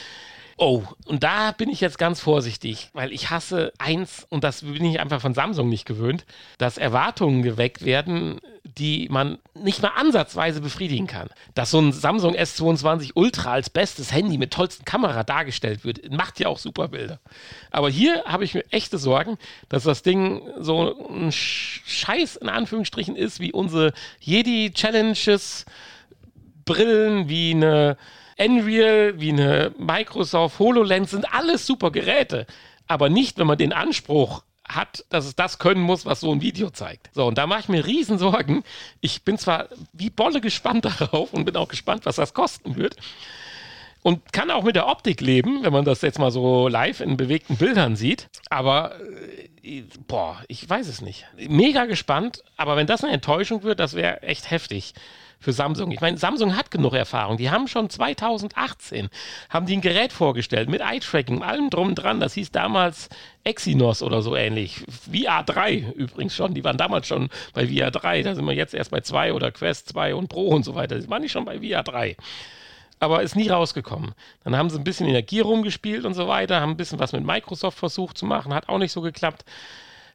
Oh, und da bin ich jetzt ganz vorsichtig, weil ich hasse eins, und das bin ich einfach von Samsung nicht gewöhnt, dass Erwartungen geweckt werden, die man nicht mal ansatzweise befriedigen kann. Dass so ein Samsung S22 Ultra als bestes Handy mit tollsten Kamera dargestellt wird, macht ja auch super Bilder. Aber hier habe ich mir echte Sorgen, dass das Ding so ein Sch- Scheiß in Anführungsstrichen ist, wie unsere Jedi Challenges, Brillen, wie eine Unreal, wie eine Microsoft HoloLens sind alles super Geräte. Aber nicht, wenn man den Anspruch hat, dass es das können muss, was so ein Video zeigt. So, und da mache ich mir riesen Sorgen. Ich bin zwar wie Bolle gespannt [LAUGHS] darauf und bin auch gespannt, was das kosten wird. Und kann auch mit der Optik leben, wenn man das jetzt mal so live in bewegten Bildern sieht. Aber, äh, boah, ich weiß es nicht. Mega gespannt, aber wenn das eine Enttäuschung wird, das wäre echt heftig für Samsung. Ich meine, Samsung hat genug Erfahrung. Die haben schon 2018 haben die ein Gerät vorgestellt mit Eye-Tracking, allem drum und dran. Das hieß damals Exynos oder so ähnlich. VR3 übrigens schon. Die waren damals schon bei VR3. Da sind wir jetzt erst bei 2 oder Quest 2 und Pro und so weiter. Die waren nicht schon bei VR3 aber ist nie rausgekommen. Dann haben sie ein bisschen Gear rumgespielt und so weiter, haben ein bisschen was mit Microsoft versucht zu machen, hat auch nicht so geklappt.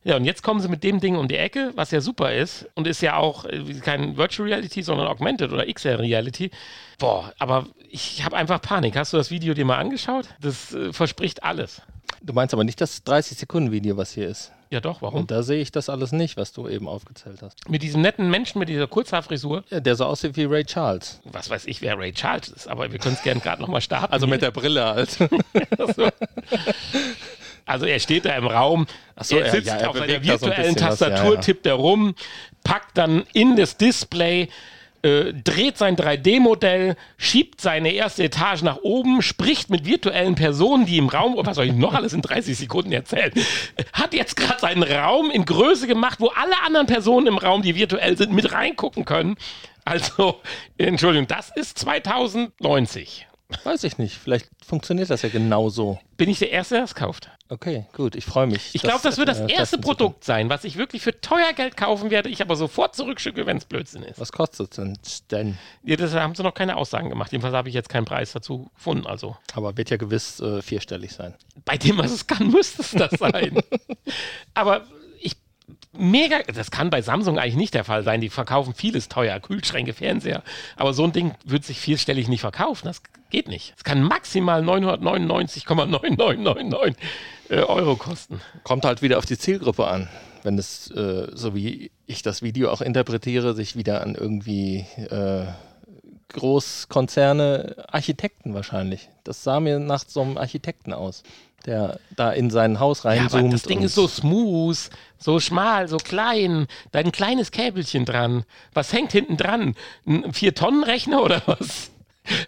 Ja, und jetzt kommen sie mit dem Ding um die Ecke, was ja super ist und ist ja auch äh, kein Virtual Reality, sondern Augmented oder XR Reality. Boah, aber ich habe einfach Panik. Hast du das Video dir mal angeschaut? Das äh, verspricht alles. Du meinst aber nicht das 30-Sekunden-Video, was hier ist. Ja, doch, warum? Und da sehe ich das alles nicht, was du eben aufgezählt hast. mit diesem netten Menschen mit dieser Kurzhaarfrisur, Ja, der so aussieht wie Ray Charles. was weiß ich, wer Ray Charles ist, aber wir können es gerne gerade nochmal starten. Also mit der Brille halt. [LAUGHS] so. [LAUGHS] Also er steht da im Raum, so, er sitzt ja, er auf seiner bewegt da so ein virtuellen was, Tastatur, ja. tippt er rum, packt dann in das Display, äh, dreht sein 3D-Modell, schiebt seine erste Etage nach oben, spricht mit virtuellen Personen, die im Raum, was soll ich noch alles in 30 Sekunden erzählen, hat jetzt gerade seinen Raum in Größe gemacht, wo alle anderen Personen im Raum, die virtuell sind, mit reingucken können. Also, Entschuldigung, das ist 2090. Weiß ich nicht. Vielleicht funktioniert das ja genau so. Bin ich der Erste, der es kauft? Okay, gut. Ich freue mich. Ich glaube, das wird das äh, erste. Produkt sein, was ich wirklich für teuer Geld kaufen werde, ich aber sofort zurückschicke, wenn es Blödsinn ist. Was kostet es denn? denn? Ja, das haben sie noch keine Aussagen gemacht. Jedenfalls habe ich jetzt keinen Preis dazu gefunden. Also Aber wird ja gewiss äh, vierstellig sein. bei dem, was es kann, [LAUGHS] müsste es das sein. [LAUGHS] aber mega, das kann bei Samsung eigentlich nicht der Fall sein. Die verkaufen vieles teuer, Kühlschränke, Fernseher. Aber so ein Ding wird sich vierstellig nicht verkaufen. Das geht nicht. Es kann maximal 999,9999 äh, Euro kosten. Kommt halt wieder auf die Zielgruppe an. Wenn es, äh, so wie ich das Video auch interpretiere, sich wieder an irgendwie äh, Großkonzerne, Architekten wahrscheinlich. Das sah mir nach so einem Architekten aus, der da in sein Haus Ja, reinzoomt. aber das Ding ist so smooth, so schmal, so klein. Da ein kleines Käbelchen dran. Was hängt hinten dran? Ein 4-Tonnen-Rechner oder was?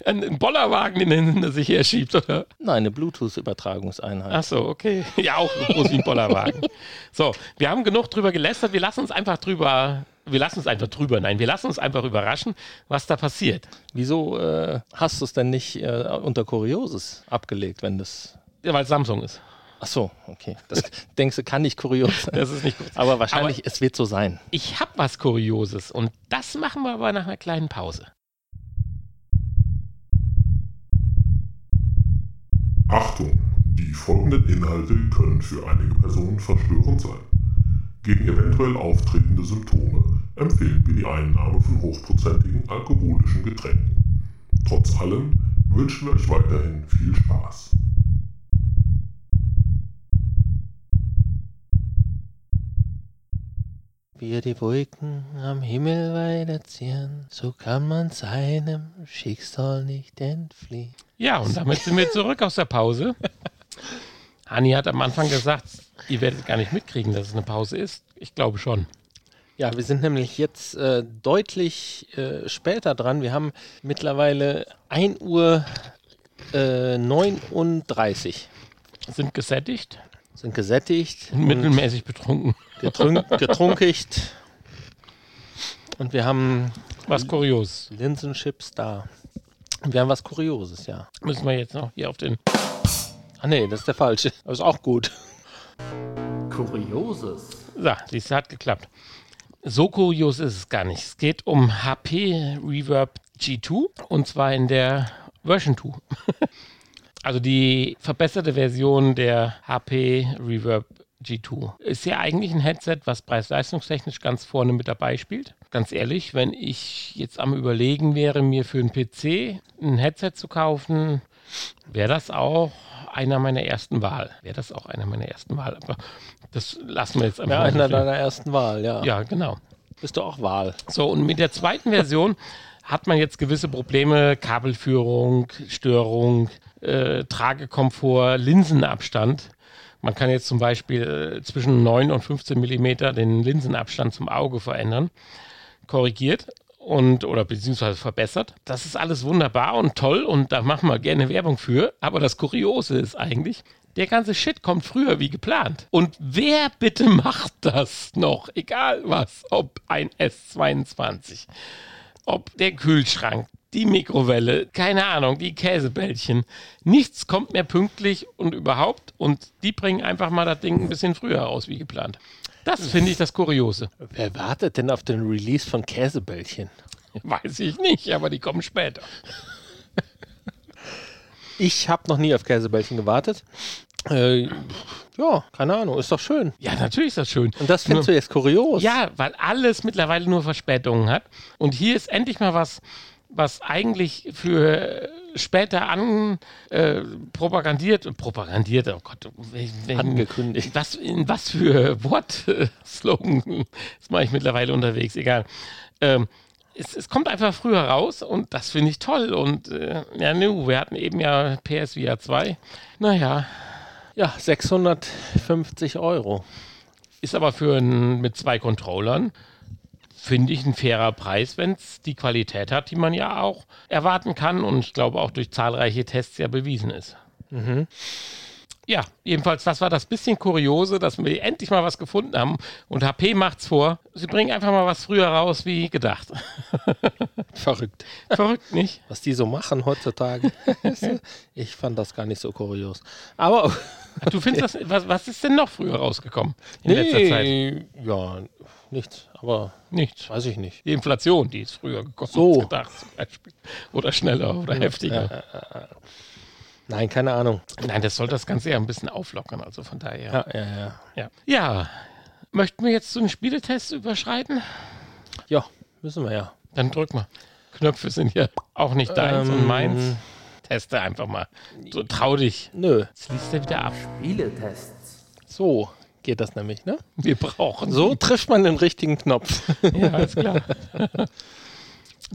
Ein, ein Bollerwagen, den er hinter sich her schiebt, oder? Nein, eine Bluetooth-Übertragungseinheit. Ach so, okay. Ja, auch groß wie ein Bollerwagen. [LAUGHS] So, wir haben genug drüber gelästert. Wir lassen uns einfach drüber. Wir lassen uns einfach drüber. Nein, wir lassen uns einfach überraschen, was da passiert. Wieso äh, hast du es denn nicht äh, unter Kurioses abgelegt, wenn das. Ja, weil es Samsung ist. Ach so, okay. Das [LAUGHS] denkst du, kann nicht kurios sein. Das ist nicht gut. Aber wahrscheinlich, es wird so sein. Ich habe was Kurioses und das machen wir aber nach einer kleinen Pause. Achtung! Die folgenden Inhalte können für einige Personen verstörend sein. Gegen eventuell auftretende Symptome empfehlen wir die Einnahme von hochprozentigen alkoholischen Getränken. Trotz allem wünschen wir euch weiterhin viel Spaß. Wir die Wolken am Himmel weiterziehen, so kann man seinem Schicksal nicht entfliehen. Ja, und damit sind wir zurück aus der Pause. [LAUGHS] Hanni hat am Anfang gesagt, ihr werdet gar nicht mitkriegen, dass es eine Pause ist. Ich glaube schon. Ja, wir sind nämlich jetzt äh, deutlich äh, später dran. Wir haben mittlerweile 1 Uhr äh, 39, Sind gesättigt, sind gesättigt, und mittelmäßig betrunken. getrunk, [LAUGHS] getrunkigt und wir haben Was kurios. Linsenchips da. Wir haben was Kurioses, ja. Müssen wir jetzt noch hier auf den. Ah nee, das ist der falsche. Aber ist auch gut. Kurioses. So, siehst du, hat geklappt. So kurios ist es gar nicht. Es geht um HP Reverb G2 und zwar in der Version 2. [LAUGHS] also die verbesserte Version der HP Reverb G2. Ist ja eigentlich ein Headset, was preis-leistungstechnisch ganz vorne mit dabei spielt. Ganz ehrlich, wenn ich jetzt am Überlegen wäre, mir für einen PC ein Headset zu kaufen, wäre das auch einer meiner ersten Wahl. Wäre das auch einer meiner ersten Wahl. Aber das lassen wir jetzt einfach Ja, einer deiner ersten Wahl, ja. Ja, genau. Bist du auch Wahl? So, und mit der zweiten Version hat man jetzt gewisse Probleme, Kabelführung, Störung, äh, Tragekomfort, Linsenabstand. Man kann jetzt zum Beispiel äh, zwischen 9 und 15 Millimeter den Linsenabstand zum Auge verändern, korrigiert und oder beziehungsweise verbessert. Das ist alles wunderbar und toll und da machen wir gerne Werbung für. Aber das Kuriose ist eigentlich, der ganze Shit kommt früher wie geplant. Und wer bitte [LAUGHS] macht das noch? Egal was, ob ein S22, ob der Kühlschrank, die Mikrowelle, keine Ahnung, die Käsebällchen. Nichts kommt mehr pünktlich und überhaupt. Und die bringen einfach mal das Ding ein bisschen früher raus wie geplant. Das finde ich das Kuriose. Wer wartet denn auf den Release von Käsebällchen? Weiß ich nicht, aber die kommen später. Ich habe noch nie auf Käsebällchen gewartet. Äh, ja, keine Ahnung, ist doch schön. Ja, natürlich ist das schön. Und das findest du jetzt kurios? Ja, weil alles mittlerweile nur Verspätungen hat. Und hier ist endlich mal was, was eigentlich für später an äh, propagandiert, propagandiert, oh Gott, wel- welchen- Angekündigt. Was, in was für Wortslogan ist [LAUGHS] mache ich mittlerweile unterwegs, egal. Ähm, es, es kommt einfach früher raus und das finde ich toll. Und äh, ja, nu, wir hatten eben ja PSVR 2. Naja, Ja, 650 Euro. Ist aber für ein, mit zwei Controllern, finde ich, ein fairer Preis, wenn es die Qualität hat, die man ja auch erwarten kann und ich glaube auch durch zahlreiche Tests ja bewiesen ist. Ja, jedenfalls, das war das bisschen Kuriose, dass wir endlich mal was gefunden haben und HP macht's vor. Sie bringen einfach mal was früher raus, wie gedacht. [LAUGHS] Verrückt. Verrückt, nicht? Was die so machen heutzutage. [LAUGHS] ich fand das gar nicht so kurios. Aber Du findest, das, was, was ist denn noch früher rausgekommen in letzter Zeit? nee, ja, nichts. Aber Nichts. weiß ich nicht. Die Inflation, die ist früher gekommen So. als gedacht zum Beispiel. Oder schneller oder heftiger. Nein, keine Ahnung. Nein, das soll das Ganze ja ein bisschen auflockern, also von daher. Ja, ja, ja. Ja, ja. möchten wir jetzt zu den Spieletests überschreiten? Ja, müssen wir ja. Dann drück mal. Knöpfe sind ja auch nicht deins und Ähm, meins. Teste einfach mal. So trau dich. Nö, Jetzt liest er wieder ab. Spieletests. so geht das nämlich, ne? Wir brauchen So trifft man den richtigen Knopf. [LAUGHS] Ja, alles klar.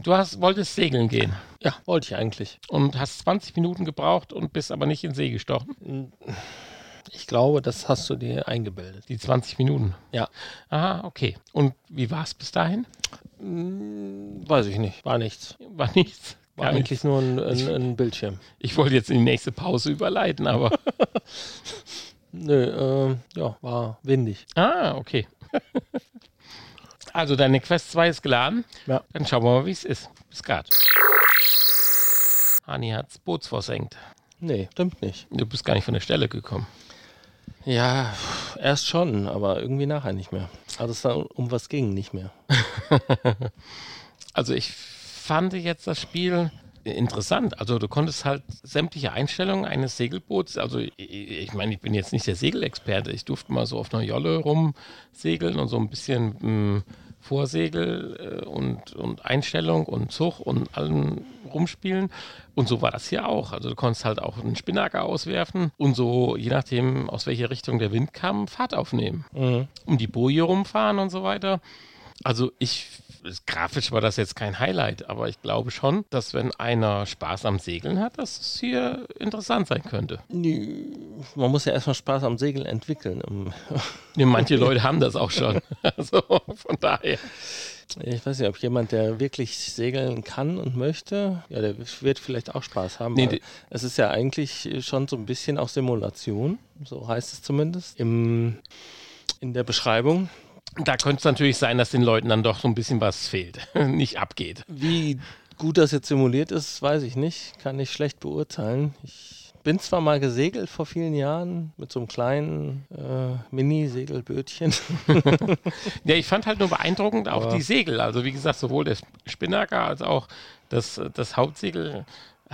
Du hast, wolltest segeln gehen ja, wollte ich eigentlich. und hast 20 Minuten gebraucht und bist aber nicht in See gestochen. Ich glaube, das hast du dir eingebildet. Die 20 Minuten. Ja, Aha, okay. Und wie war es bis dahin? weiß ich nicht. War nichts. War nichts. War Gar nichts. eigentlich nur ein, ein, ein Bildschirm. Ich wollte jetzt in die nächste Pause überleiten, aber. [LAUGHS] Nö, äh, ja, war windig. ah, okay. also deine Quest 2 ist geladen. Ja. Dann schauen wir mal, wie es ist. Bis grad. Hani hat's Boots versenkt. Nee, stimmt nicht. Du bist gar nicht von der Stelle gekommen. Ja, erst schon, aber irgendwie nachher nicht mehr. Also es da um was ging, nicht mehr. [LAUGHS] Also ich fand jetzt das Spiel interessant. Also du konntest halt sämtliche Einstellungen eines Segelboots, also ich, ich meine, ich bin jetzt nicht der Segelexperte, ich durfte mal so auf einer Jolle rumsegeln und so ein bisschen mh, Vorsegel äh, und, und Einstellung und Zug und allem rumspielen. Und so war das hier auch. Also du konntest halt auch einen Spinnaker auswerfen und so, je nachdem, aus welcher Richtung der Wind kam, Fahrt aufnehmen. Um die Boje rumfahren und so weiter. Also ich, es- grafisch war das jetzt kein Highlight, aber ich glaube schon, dass wenn einer Spaß am Segeln hat, dass es hier interessant sein könnte. Man muss ja erstmal Spaß am Segeln entwickeln. [LAUGHS] Nee, manche Leute haben das auch schon. [LAUGHS] Also von daher. Ich weiß nicht, ob jemand, der wirklich segeln kann und möchte, ja, der wird vielleicht auch Spaß haben. Nee, es ist ja eigentlich schon so ein bisschen auch Simulation, so heißt es zumindest im, in der Beschreibung. Da könnte es natürlich sein, dass den Leuten dann doch so ein bisschen was fehlt, [LAUGHS] nicht abgeht. Wie gut das jetzt simuliert ist, weiß ich nicht. Kann ich schlecht beurteilen. Ich bin zwar mal gesegelt vor vielen Jahren mit so einem kleinen äh, Mini-Segelbötchen. [LAUGHS] Ja, ich fand halt nur beeindruckend auch Aber- die Segel. Also wie gesagt, sowohl der Spinnaker als auch das, das Hauptsegel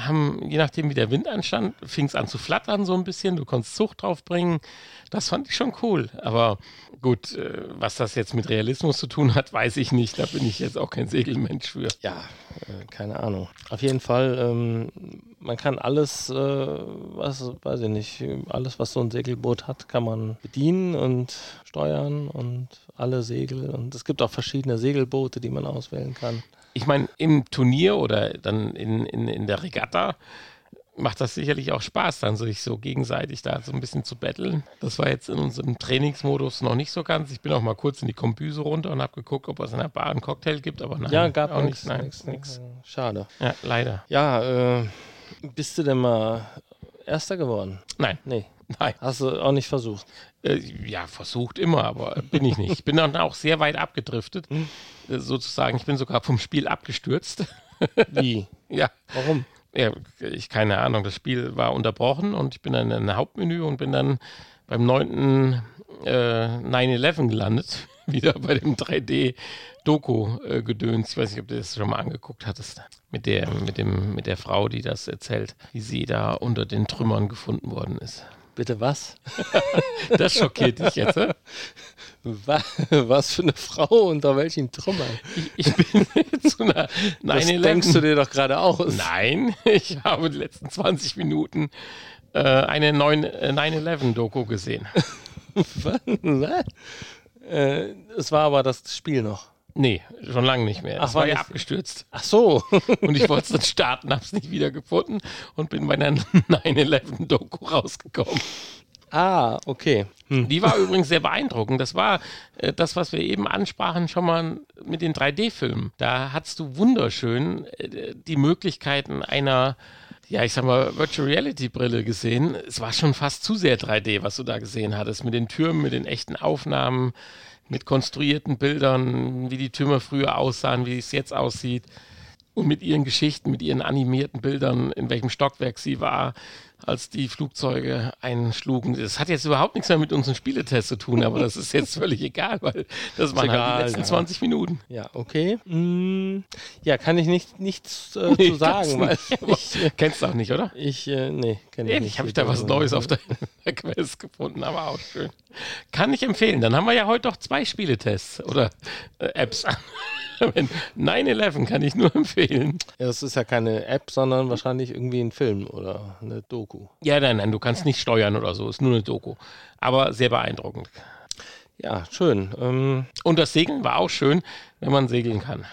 haben, je nachdem wie der Wind anstand, fing es an zu flattern so ein bisschen. Du konntest Zucht draufbringen. Das fand ich schon cool. Aber gut, äh, was das jetzt mit Realismus zu tun hat, weiß ich nicht. Da bin ich jetzt auch kein Segelmensch für. ja, äh, keine Ahnung. Auf jeden Fall, ähm, man kann alles, äh, was, weiß ich nicht, alles, was so ein Segelboot hat, kann man bedienen und steuern und alle Segel. Und es gibt auch verschiedene Segelboote, die man auswählen kann. Ich meine, im Turnier oder dann in, in, in der Regatta macht das sicherlich auch Spaß, dann sich so gegenseitig da so ein bisschen zu betteln. Das war jetzt in unserem Trainingsmodus noch nicht so ganz. Ich bin auch mal kurz in die Kombüse runter und habe geguckt, ob es in der Bar einen Cocktail gibt, aber nein. ja, gab auch nichts. nicht. Nein, nix, nix. äh, Schade. Ja, leider. Ja, äh, bist du denn mal Erster geworden? Nein, Nee, [LAUGHS] nein. hast du auch nicht versucht. Äh, ja, versucht immer, aber bin ich nicht. Ich bin dann auch sehr weit abgedriftet, äh, sozusagen. Ich bin sogar vom Spiel abgestürzt. [LAUGHS] Wie? ja. Warum? Ja, ich keine Ahnung. Das Spiel war unterbrochen und ich bin dann in ein Hauptmenü und bin dann beim 9. Äh, 9-11 gelandet. [LAUGHS] Wieder bei dem 3D-Doku-Gedöns. ich weiß nicht, ob du das schon mal angeguckt hattest. Mit der, mit, dem, mit der Frau, die das erzählt, wie sie da unter den Trümmern gefunden worden ist. Bitte was? [LAUGHS] Das schockiert dich jetzt? Wa- Was für eine Frau unter welchen Trümmern? Ich, ich bin zu einer Das 9-11. denkst du dir doch gerade aus. Nein, ich habe die letzten 20 Minuten äh, eine 9 äh, 9-11-Doku gesehen. [LAUGHS] Was? Äh, es war aber das Spiel noch. Nee, schon lange nicht mehr. Ach, Das war ja abgestürzt. Ach so. [LAUGHS] Und ich wollte es dann starten, habe es nicht wieder gefunden und bin bei einer [LAUGHS] 9-11-Doku rausgekommen. ah, okay. Hm. Die war [LAUGHS] übrigens sehr beeindruckend. Das war äh, das, was wir eben ansprachen, schon mal mit den 3D-Filmen. Da hattest du wunderschön äh, die Möglichkeiten einer, ja, ich sag mal, Virtual Reality-Brille gesehen. Es war schon fast zu sehr 3D, was du da gesehen hattest. Mit den Türmen, mit den echten Aufnahmen, mit konstruierten Bildern, wie die Türme früher aussahen, wie es jetzt aussieht. Und mit ihren Geschichten, mit ihren animierten Bildern, in welchem Stockwerk sie war, als die Flugzeuge einschlugen. Das hat jetzt überhaupt nichts mehr mit unseren Spieletest zu tun, aber das ist jetzt völlig egal, weil das waren halt egal, die letzten ja. 20 Minuten. Ja, okay. Hm, ja, kann ich nicht, nichts äh, [LAUGHS] Nee, zu sagen, weil [LAUGHS] ich, äh, Kennst du auch nicht, oder? ich äh, nee, kenne ich Ehrlich, habe ich da was Neues auf der, der Quest gefunden, aber auch schön. Kann ich empfehlen. Dann haben wir ja heute doch zwei Spieletests oder äh, Apps. [LAUGHS] Wenn 9-11 kann ich nur [LAUGHS] empfehlen. Ja, das ist ja keine App, sondern wahrscheinlich irgendwie ein Film oder eine Doku. Ja, nein, nein, du kannst nicht steuern oder so, ist nur eine Doku. Aber sehr beeindruckend. Ja, schön. Ähm, Und das Segeln war auch schön, wenn man segeln kann.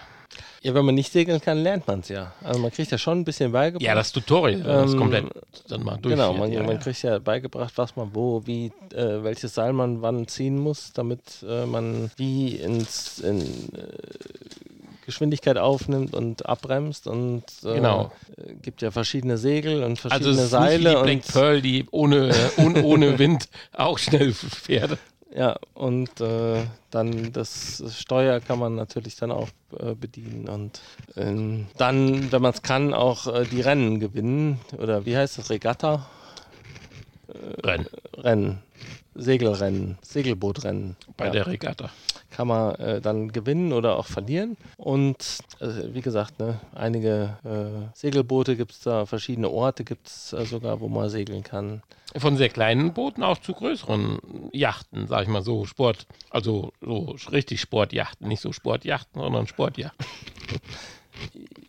Ja, wenn man nicht segeln kann, lernt man es ja. Also man kriegt ja schon ein bisschen beigebracht. Ja, das Tutorial, das Ähm, komplett dann mal durch. Genau, man, ja, man ja. kriegt ja beigebracht, was man wo, wie, äh, welches Seil man wann ziehen muss, damit äh, man wie ins in, äh, Geschwindigkeit aufnimmt und abbremst und äh, Genau. äh, gibt ja verschiedene Segel und Also verschiedene es ist nicht Seile wie die Black und Pearl, die ohne, ohne, ohne Wind [LAUGHS] auch schnell fährt. Ja und äh, dann das Steuer kann man natürlich dann auch äh, bedienen und ähm, dann, wenn man es kann, auch äh, die Rennen gewinnen. Oder wie heißt das? Regatta? Rennen. Rennen. Segelrennen. Segelbootrennen. Bei ja. der Regatta. Kann man äh, dann gewinnen oder auch verlieren. Und äh, wie gesagt, ne, einige äh, Segelboote gibt es da, verschiedene Orte gibt es äh, sogar, wo man segeln kann. Von sehr kleinen Booten auch zu größeren Yachten, sag ich mal so, Sport, also so richtig Sportjachten, nicht so Sportjachten, sondern Sportjachten. [LAUGHS]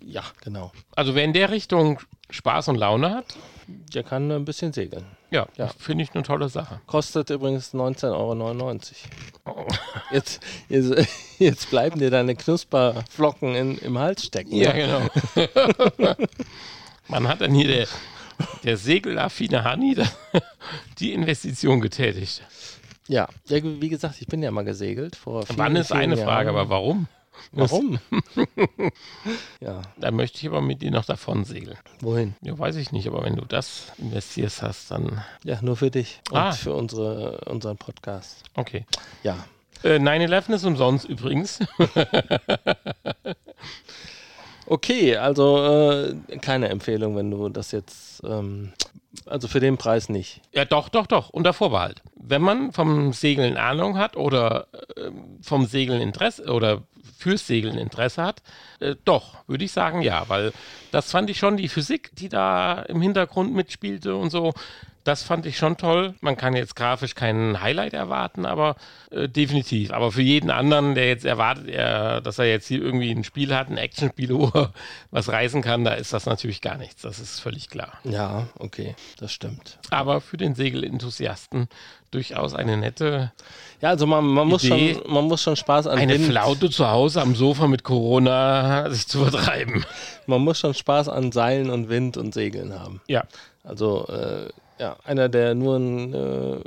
Ja, genau. Also wer in der Richtung Spaß und Laune hat, Der kann ein bisschen segeln. ja, Ja. finde ich eine tolle Sache. Kostet übrigens 19,99 Euro. Jetzt, jetzt, jetzt bleiben dir deine Knusperflocken in, im Hals stecken. Ja, ne? genau. Man hat dann hier der, der segelaffine Hani die Investition getätigt. ja. ja, wie gesagt, ich bin ja mal gesegelt. Vor vielen, Wann ist vielen eine Frage, Jahren. aber warum? Warum? [LAUGHS] ja, Da möchte ich aber mit dir noch davon segeln. wohin? Ja, weiß ich nicht, aber wenn du das investierst hast, dann Ja, nur für dich und Ah. für unsere, unseren Podcast. okay. Ja. Äh, 9-11 ist umsonst übrigens. [LAUGHS] Okay, also äh, keine Empfehlung, wenn du das jetzt, ähm, also für den Preis nicht. Ja, doch, doch, doch, unter Vorbehalt. Wenn man vom Segeln Ahnung hat oder äh, vom Segeln Interesse oder fürs Segeln Interesse hat, äh, doch, würde ich sagen, ja, weil das fand ich schon die Physik, die da im Hintergrund mitspielte und so. Das fand ich schon toll. Man kann jetzt grafisch keinen Highlight erwarten, aber äh, definitiv. Aber für jeden anderen, der jetzt erwartet, er, dass er jetzt hier irgendwie ein Spiel hat, ein Actionspiel, [LAUGHS] wo er was reißen kann, da ist das natürlich gar nichts. Das ist völlig klar. Ja, okay, das stimmt. Aber für den Segelenthusiasten durchaus eine nette, Ja, also man, man, muss, Idee. schon, man muss schon Spaß an eine Wind, Flaute zu Hause am Sofa mit Corona [LAUGHS] sich zu vertreiben. man muss schon Spaß an Seilen und Wind und Segeln haben. Ja, Also äh, ja, einer, der nur ein äh,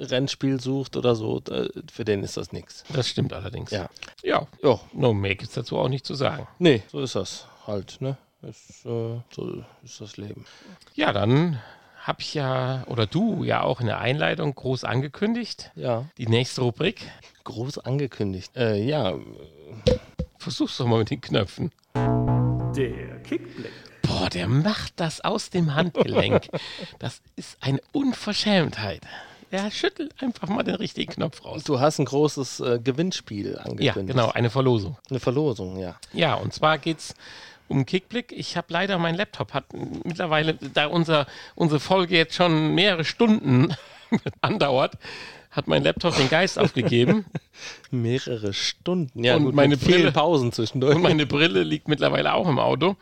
Rennspiel sucht oder so, da, für den ist das nichts. das stimmt allerdings. Ja. Ja, Ja, no mehr gibt es dazu auch nicht zu sagen. nee, so ist das halt, ne? Ist, äh, so ist das Leben. Ja, dann habe ich ja, oder du ja auch in der Einleitung groß angekündigt, Ja, die nächste Rubrik. groß angekündigt. Äh, ja, Versuch's doch mal mit den Knöpfen. Der Kickblick. Boah, der macht das aus dem Handgelenk. Das ist eine Unverschämtheit. Der schüttelt einfach mal den richtigen Knopf raus. du hast ein großes äh, Gewinnspiel Ja, angekündigt. genau, eine Verlosung. Eine Verlosung, ja. Ja, und zwar geht's um Kickblick. Ich habe leider mein Laptop hat mittlerweile, da unser, unsere Folge jetzt schon mehrere Stunden [LAUGHS] andauert, hat mein Laptop den Geist aufgegeben [LAUGHS] Mehrere Stunden. Ja, Und gut, meine Brille- Pausen zwischendurch. und meine Brille liegt mittlerweile auch im Auto.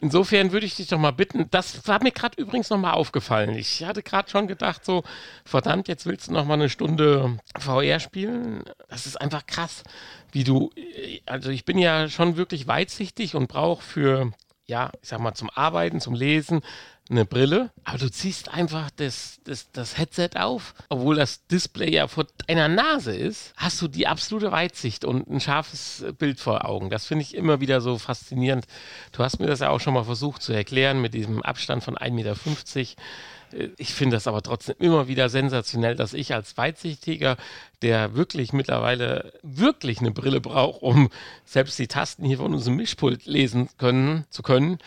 Insofern würde ich dich doch mal bitten, das war mir gerade übrigens nochmal aufgefallen. Ich hatte gerade schon gedacht, so, verdammt, jetzt willst du nochmal eine Stunde VR spielen. Das ist einfach krass, wie du, also ich bin ja schon wirklich weitsichtig und brauche für, ja, ich sag mal, zum Arbeiten, zum Lesen eine Brille, aber du ziehst einfach das, das, das Headset auf, obwohl das Display ja vor deiner Nase ist, hast du die absolute Weitsicht und ein scharfes Bild vor Augen. Das finde ich immer wieder so faszinierend. Du hast mir das ja auch schon mal versucht zu erklären mit diesem Abstand von 1,50 Meter. Äh, Ich finde das aber trotzdem immer wieder sensationell, dass ich als Weitsichtiger, der wirklich mittlerweile wirklich eine Brille braucht, um selbst die Tasten hier von unserem Mischpult lesen können, zu können,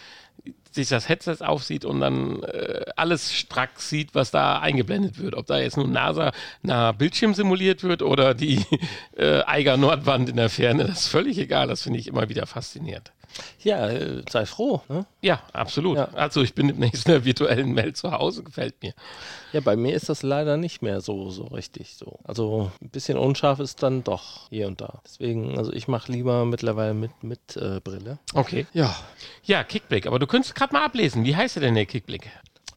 sich das Headset aufsieht und dann äh, alles strack sieht, was da eingeblendet wird. Ob da jetzt nun NASA nah Bildschirm simuliert wird oder die [LAUGHS] äh, Eiger Nordwand in der Ferne, das ist völlig egal. Das finde ich immer wieder faszinierend. Ja, äh, sei froh. Ne? Ja, absolut. Ja. Also ich bin demnächst in der [LAUGHS] virtuellen Welt zu Hause, gefällt mir. Ja, bei mir ist das leider nicht mehr so, so richtig so. Also ein bisschen unscharf ist dann doch hier und da. Deswegen, also ich mache lieber mittlerweile mit, mit äh, Brille. Okay. Ja. Ja, Kickblick. Aber du könntest gerade mal ablesen. Wie heißt der denn, der Kickblick?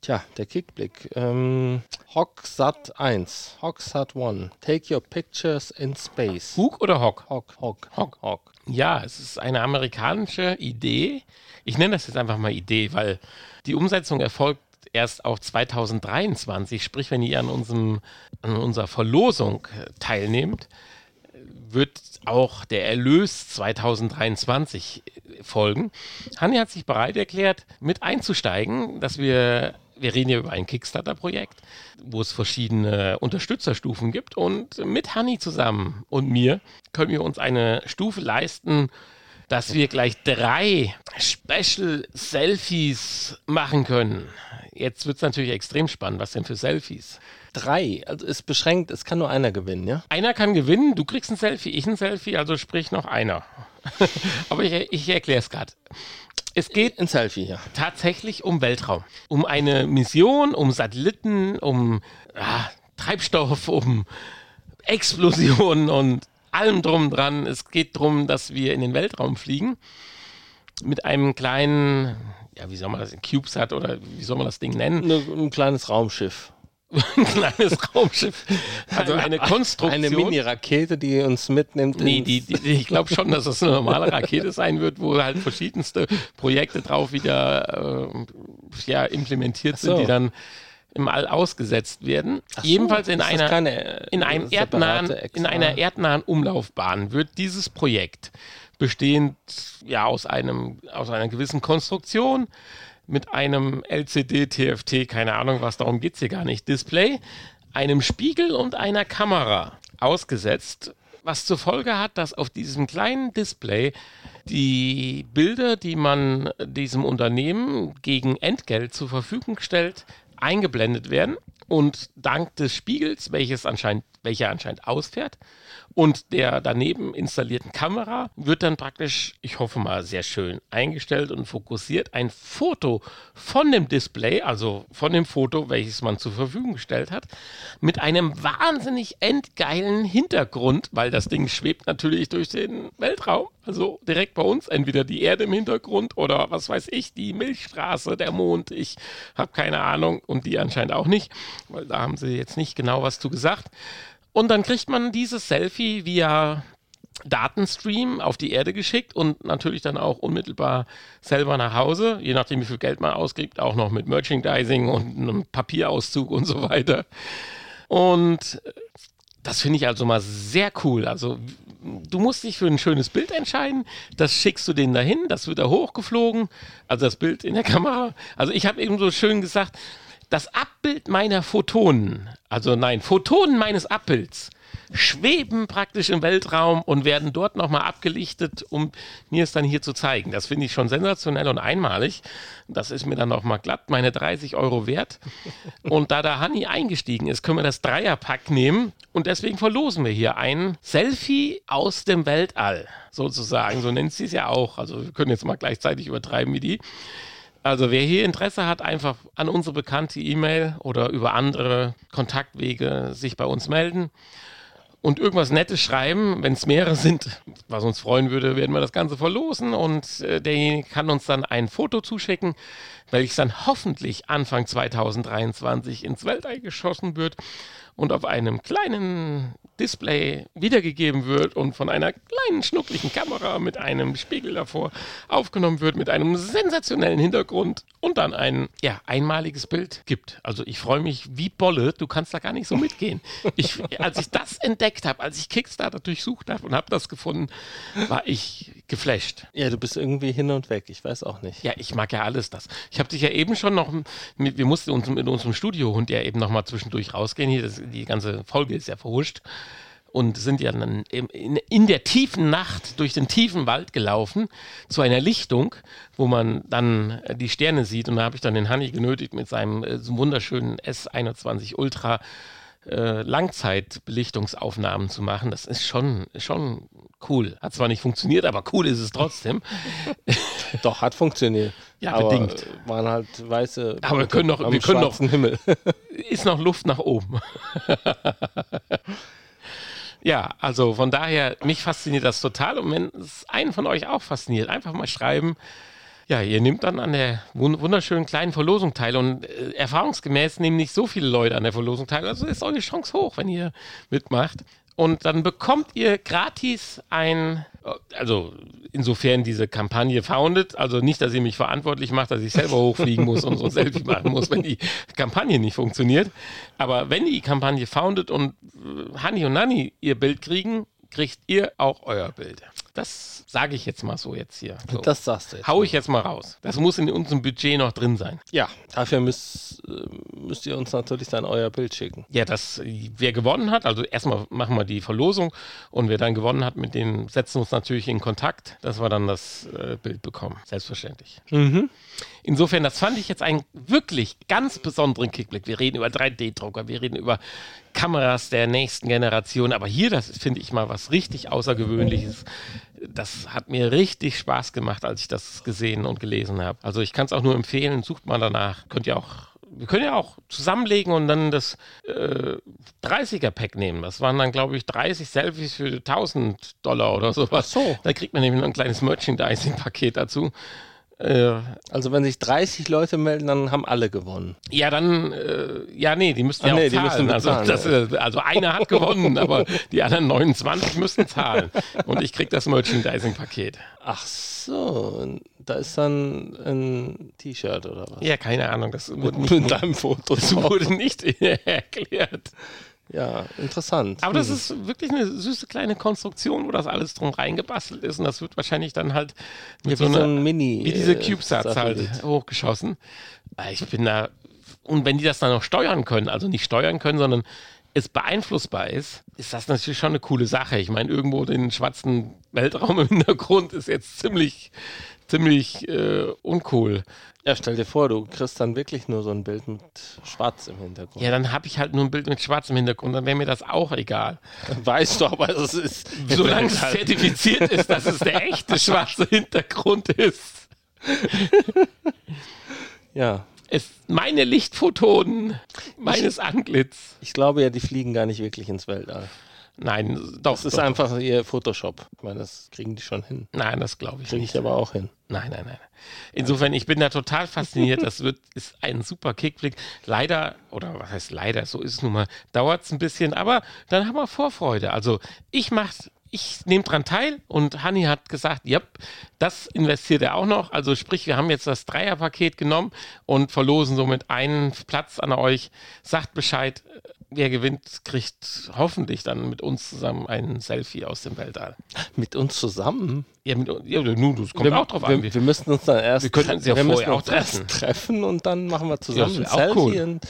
Tja, der Kickblick. Ähm, Hogsat 1. Hogsat 1. Take your pictures in space. Hug oder Hock? Hog, Hog, Hog. Hog. Ja, es ist eine amerikanische Idee. Ich nenne das jetzt einfach mal Idee, weil die Umsetzung erfolgt erst auch 2023. Sprich, wenn ihr an, unserem, an unserer Verlosung äh, teilnehmt, wird auch der Erlös 2023 folgen. Hanni hat sich bereit erklärt, mit einzusteigen, dass wir, wir reden ja über ein Kickstarter-Projekt, wo es verschiedene Unterstützerstufen gibt und mit Hanni zusammen und mir können wir uns eine Stufe leisten, dass wir gleich drei Special Selfies machen können. Jetzt wird es natürlich extrem spannend. Was denn für Selfies? Drei. Also ist beschränkt, es kann nur einer gewinnen, ja? Einer kann gewinnen, du kriegst ein Selfie, ich ein Selfie, also sprich noch einer. [LAUGHS] Aber ich, ich erkläre es gerade. Es geht Ein Selfie, ja. tatsächlich um Weltraum. Um eine Mission, um Satelliten, um ah, Treibstoff, um Explosionen und allem drum dran. Es geht darum, dass wir in den Weltraum fliegen mit einem kleinen, ja, wie soll man das, CubeSat oder wie soll man das Ding nennen? Ne, ein kleines Raumschiff. Ein kleines Raumschiff. Also eine Konstruktion. Eine Mini-Rakete, die uns mitnimmt. Nee, die, die, ich glaube schon, dass das eine normale Rakete sein wird, wo halt verschiedenste Projekte drauf wieder äh, ja, implementiert so. sind, die dann im All ausgesetzt werden. So, Ebenfalls in einer, keine, äh, in, einem separate erdnahen, in einer erdnahen Umlaufbahn wird dieses Projekt bestehend ja, aus, einem, aus einer gewissen Konstruktion mit einem LCD, TFT, keine Ahnung was, darum geht es hier gar nicht, Display, einem Spiegel und einer Kamera ausgesetzt, was zur Folge hat, dass auf diesem kleinen Display die Bilder, die man diesem Unternehmen gegen Entgelt zur Verfügung stellt, eingeblendet werden. Und dank des Spiegels, welches anscheinend, welcher anscheinend ausfährt, und der daneben installierten Kamera wird dann praktisch, ich hoffe mal, sehr schön eingestellt und fokussiert ein Foto von dem Display, also von dem Foto, welches man zur Verfügung gestellt hat, mit einem wahnsinnig endgeilen Hintergrund, weil das Ding schwebt natürlich durch den Weltraum. Also direkt bei uns, entweder die Erde im Hintergrund oder was weiß ich, die Milchstraße, der Mond. Ich habe keine Ahnung und die anscheinend auch nicht, weil da haben sie jetzt nicht genau was zu gesagt. Und dann kriegt man dieses Selfie via Datenstream auf die Erde geschickt und natürlich dann auch unmittelbar selber nach Hause, je nachdem, wie viel Geld man ausgibt, auch noch mit Merchandising und einem Papierauszug und so weiter. Und das finde ich also mal sehr cool. Also du musst dich für ein schönes Bild entscheiden, das schickst du denen dahin, das wird da hochgeflogen, also das Bild in der Kamera. Also ich habe eben so schön gesagt, das Abbild meiner Photonen, also nein, Photonen meines Abbilds, schweben praktisch im Weltraum und werden dort nochmal abgelichtet, um mir es dann hier zu zeigen. Das finde ich schon sensationell und einmalig. Das ist mir dann nochmal glatt meine 30 Euro wert. Und da der Honey eingestiegen ist, können wir das Dreierpack nehmen und deswegen verlosen wir hier ein Selfie aus dem Weltall, sozusagen. So nennt sie es ja auch. Also wir können jetzt mal gleichzeitig übertreiben wie die. Also wer hier Interesse hat, einfach an unsere bekannte E-Mail oder über andere Kontaktwege sich bei uns melden und irgendwas Nettes schreiben. Wenn es mehrere sind, was uns freuen würde, werden wir das Ganze verlosen und äh, derjenige kann uns dann ein Foto zuschicken, welches dann hoffentlich Anfang 2023 ins Weltall geschossen wird und auf einem kleinen Display wiedergegeben wird und von einer kleinen schnucklichen Kamera mit einem Spiegel davor aufgenommen wird, mit einem sensationellen Hintergrund und dann ein ja, einmaliges Bild gibt. Also ich freue mich wie Bolle, du kannst da gar nicht so mitgehen. Ich, als ich das entdeckt habe, als ich Kickstarter durchsucht habe und habe das gefunden, war ich geflasht. Ja, du bist irgendwie hin und weg, ich weiß auch nicht. Ja, ich mag ja alles das. Ich habe dich ja eben schon noch, wir mussten uns mit unserem Studiohund ja eben noch mal zwischendurch rausgehen. Hier, das, die ganze Folge ist ja verhuscht und sind ja dann in, in, der tiefen Nacht durch den tiefen Wald gelaufen zu einer Lichtung, wo man dann die Sterne sieht. Und da habe ich dann den Hanni genötigt, mit seinem äh, wunderschönen S21 Ultra äh, Langzeitbelichtungsaufnahmen zu machen. Das ist schon, schon cool. Hat zwar nicht funktioniert, aber cool ist es trotzdem. [LAUGHS] Doch, hat funktioniert. Ja, aber bedingt. Waren halt weiße. Aber wir können noch, wir können noch, Himmel. [LAUGHS] ist noch Luft nach oben. [LAUGHS] Ja, also von daher, mich fasziniert das total. Und wenn es einen von euch auch fasziniert, einfach mal schreiben. Ja, ihr nehmt dann an der wunderschönen kleinen Verlosung teil und äh, erfahrungsgemäß nehmen nicht so viele Leute an der Verlosung teil. Also ist eure Chance hoch, wenn ihr mitmacht. Und dann bekommt ihr gratis ein, also insofern diese Kampagne founded, also nicht, dass ihr mich verantwortlich macht, dass ich selber [LAUGHS] hochfliegen muss und so ein Selfie machen muss, wenn die Kampagne nicht funktioniert. Aber wenn die Kampagne founded und Hani und Nani ihr Bild kriegen, kriegt ihr auch euer Bild. Das sage ich jetzt mal so jetzt hier. So. Das sagst du jetzt. Hau ich jetzt mal raus. Das muss in unserem Budget noch drin sein. Ja, dafür müsst, äh, müsst ihr uns natürlich dann euer Bild schicken. Ja, das, wer gewonnen hat, also erstmal machen wir die Verlosung und wer dann gewonnen hat, mit dem setzen wir uns natürlich in Kontakt, dass wir dann das äh, Bild bekommen. Selbstverständlich. Mhm. Insofern, das fand ich jetzt einen wirklich ganz besonderen Kickblick. Wir reden über 3D-Drucker, wir reden über Kameras der nächsten Generation, aber hier, das finde ich mal was richtig Außergewöhnliches das hat mir richtig Spaß gemacht, als ich das gesehen und gelesen habe. Also ich kann es auch nur empfehlen, sucht mal danach. Könnt ihr auch wir können ja auch zusammenlegen und dann das äh, 30er-Pack nehmen. Das waren dann, glaube ich, 30 Selfies für 1000 Dollar oder sowas. Ach so. Da kriegt man nämlich noch ein kleines Merchandising-Paket dazu. Äh, also wenn sich 30 Leute melden, dann haben alle gewonnen. Ja, dann, äh, ja, nee, die müssten ja nee, auch zahlen. also, das, äh, also einer hat gewonnen, aber die anderen 29 müssen zahlen. Und ich krieg das Merchandising-Paket. Ach so, da ist dann ein T-Shirt oder was? Ja, keine Ahnung. Das wurde nicht mit deinem [LAUGHS] Foto. Das wurde nicht [LAUGHS] erklärt. Ja, interessant. Aber hm. das ist wirklich eine süße kleine Konstruktion, wo das alles drum reingebastelt ist. Und das wird wahrscheinlich dann halt mit ja, so, so ein Mini. Wie diese äh, CubeSats halt hochgeschossen. Ich bin da. Und wenn die das dann noch steuern können, also nicht steuern können, sondern es beeinflussbar ist, ist das natürlich schon eine coole Sache. Ich meine, irgendwo den schwarzen Weltraum im Hintergrund ist jetzt ziemlich, ziemlich äh, uncool. Ja, stell dir vor, du kriegst dann wirklich nur so ein Bild mit Schwarz im Hintergrund. Ja, dann habe ich halt nur ein Bild mit schwarzem Hintergrund, dann wäre mir das auch egal. [LAUGHS] Weißt du, aber es ist. [LAUGHS] Solange es halt- zertifiziert [LAUGHS] ist, dass es der echte schwarze Hintergrund ist. Ja, Es, meine Lichtphotonen meines Antlitz. ich glaube ja, die fliegen gar nicht wirklich ins Weltall. Nein, doch. Das ist doch. einfach ihr Photoshop. Ich meine, das kriegen die schon hin. Nein, das glaube ich Kriege nicht. ich aber auch hin. Nein, nein, nein. Insofern, ich bin da total fasziniert. Das wird, ist ein super Kickblick. Leider, oder was heißt leider, so ist es nun mal, dauert es ein bisschen, aber dann haben wir Vorfreude. Also ich mach, ich nehme dran teil und Hanni hat gesagt, ja, das investiert er auch noch. Also sprich, wir haben jetzt das Dreierpaket genommen und verlosen somit einen Platz an euch. Sagt Bescheid, wer gewinnt, kriegt hoffentlich dann mit uns zusammen ein Selfie aus dem Weltall. Mit uns zusammen. Ja, mit, ja nun, das kommt auch drauf an. wir, wir müssen uns dann erst, Wir könnten uns ja wir vorher auch treffen. treffen und dann machen wir zusammen Ja, ein das Selfie. cool. Und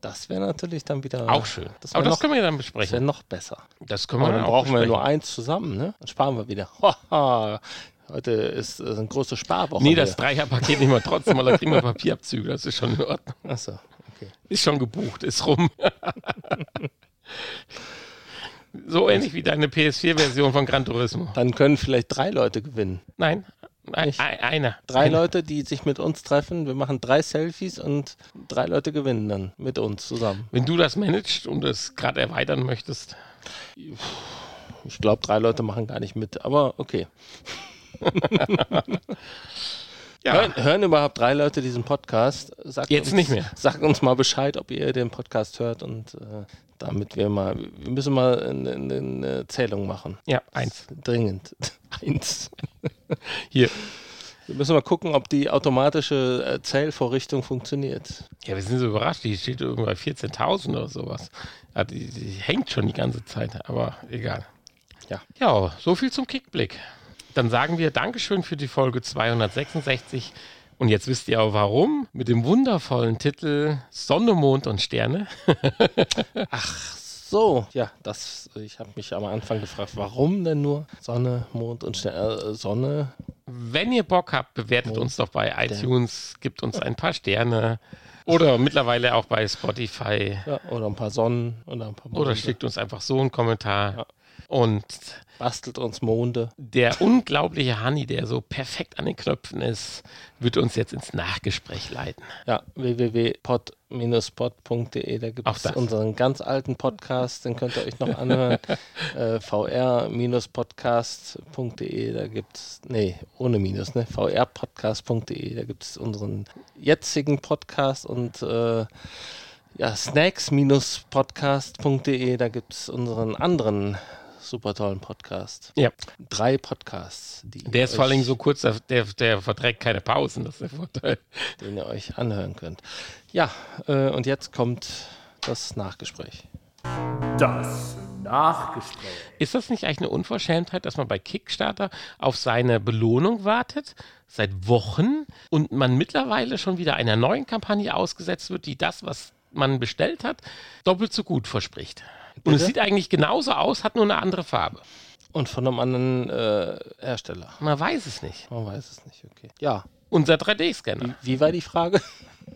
das wäre natürlich dann wieder Auch schön. Das Aber wäre das noch, können wir dann das wär besprechen. noch besser. Das können wir dann auch brauchen wir besprechen. nur eins zusammen, ne? Dann sparen wir wieder. [LAUGHS] Haha, Heute ist äh, eine große Sparwoche. Nee, das. Dreierpaket nehmen wir trotzdem, weil da kriegen wir Papierabzüge. Das ist schon in Ordnung. Achso, okay. Ist schon gebucht, ist rum. [LAUGHS] so ähnlich wie deine PS4-Version von Gran Turismo. Dann können vielleicht drei Leute gewinnen. Nein, ein, einer. Drei einer. Leute, die sich mit uns treffen. Wir machen drei Selfies und drei Leute gewinnen dann mit uns zusammen. Wenn du das managst und es gerade erweitern möchtest. Ich glaube, drei Leute machen gar nicht mit, aber okay. [LAUGHS] Ja, Hören, hören überhaupt drei Leute diesen Podcast? Sagt Jetzt uns, nicht mehr. Sagt uns mal Bescheid, ob ihr den Podcast hört und äh, damit wir mal, wir müssen mal eine, eine, eine Zählung machen. ja, eins. Dringend. [LAUGHS] Eins. Hier. Wir müssen mal gucken, ob die automatische äh, Zählvorrichtung funktioniert. Ja, wir sind so überrascht. Die steht irgendwo bei 14.000 oder sowas. Ja, die, die hängt schon die ganze Zeit, aber egal. Ja. Ja, so viel zum Kickblick. Dann sagen wir Dankeschön für die Folge 266. Und jetzt wisst ihr auch warum. Mit dem wundervollen Titel Sonne, Mond und Sterne. [LAUGHS] So, ja, das, ich habe mich am Anfang gefragt, warum denn nur Sonne, Mond und Sterne? Äh, Sonne, Wenn ihr Bock habt, bewertet uns doch bei iTunes, gibt uns ein paar Sterne. Oder mittlerweile auch bei Spotify. ja, oder ein paar Sonnen oder ein paar Monde. Oder schickt uns einfach so einen Kommentar. Ja. Und Bastelt uns Monde. der unglaubliche Hanni, der so perfekt an den Knöpfen ist, wird uns jetzt ins Nachgespräch leiten. Ja, www.pod-pod.de, da gibt es unseren ganz alten Podcast, den könnt ihr euch noch anhören. [LAUGHS] äh, vr-podcast.de, da gibt es, nee, ohne Minus, ne? vrpodcast.de, da gibt es unseren jetzigen Podcast und äh, ja, snacks-podcast.de, da gibt es unseren anderen super tollen Podcast. Ja, Drei Podcasts, die der ist vor allen Dingen so kurz, der, der, der verträgt keine Pausen, das ist der Vorteil. den ihr euch anhören könnt. Ja, äh, und jetzt kommt das Nachgespräch. Das Nachgespräch. Ist das nicht eigentlich eine Unverschämtheit, dass man bei Kickstarter auf seine Belohnung wartet, seit Wochen, und man mittlerweile schon wieder einer neuen Kampagne ausgesetzt wird, die das, was man bestellt hat, doppelt so gut verspricht? Und es sieht eigentlich genauso aus, hat nur eine andere Farbe. Und von einem anderen äh, Hersteller. Man weiß es nicht. Man weiß es nicht, okay. Ja, Unser 3D-Scanner. wie war die Frage?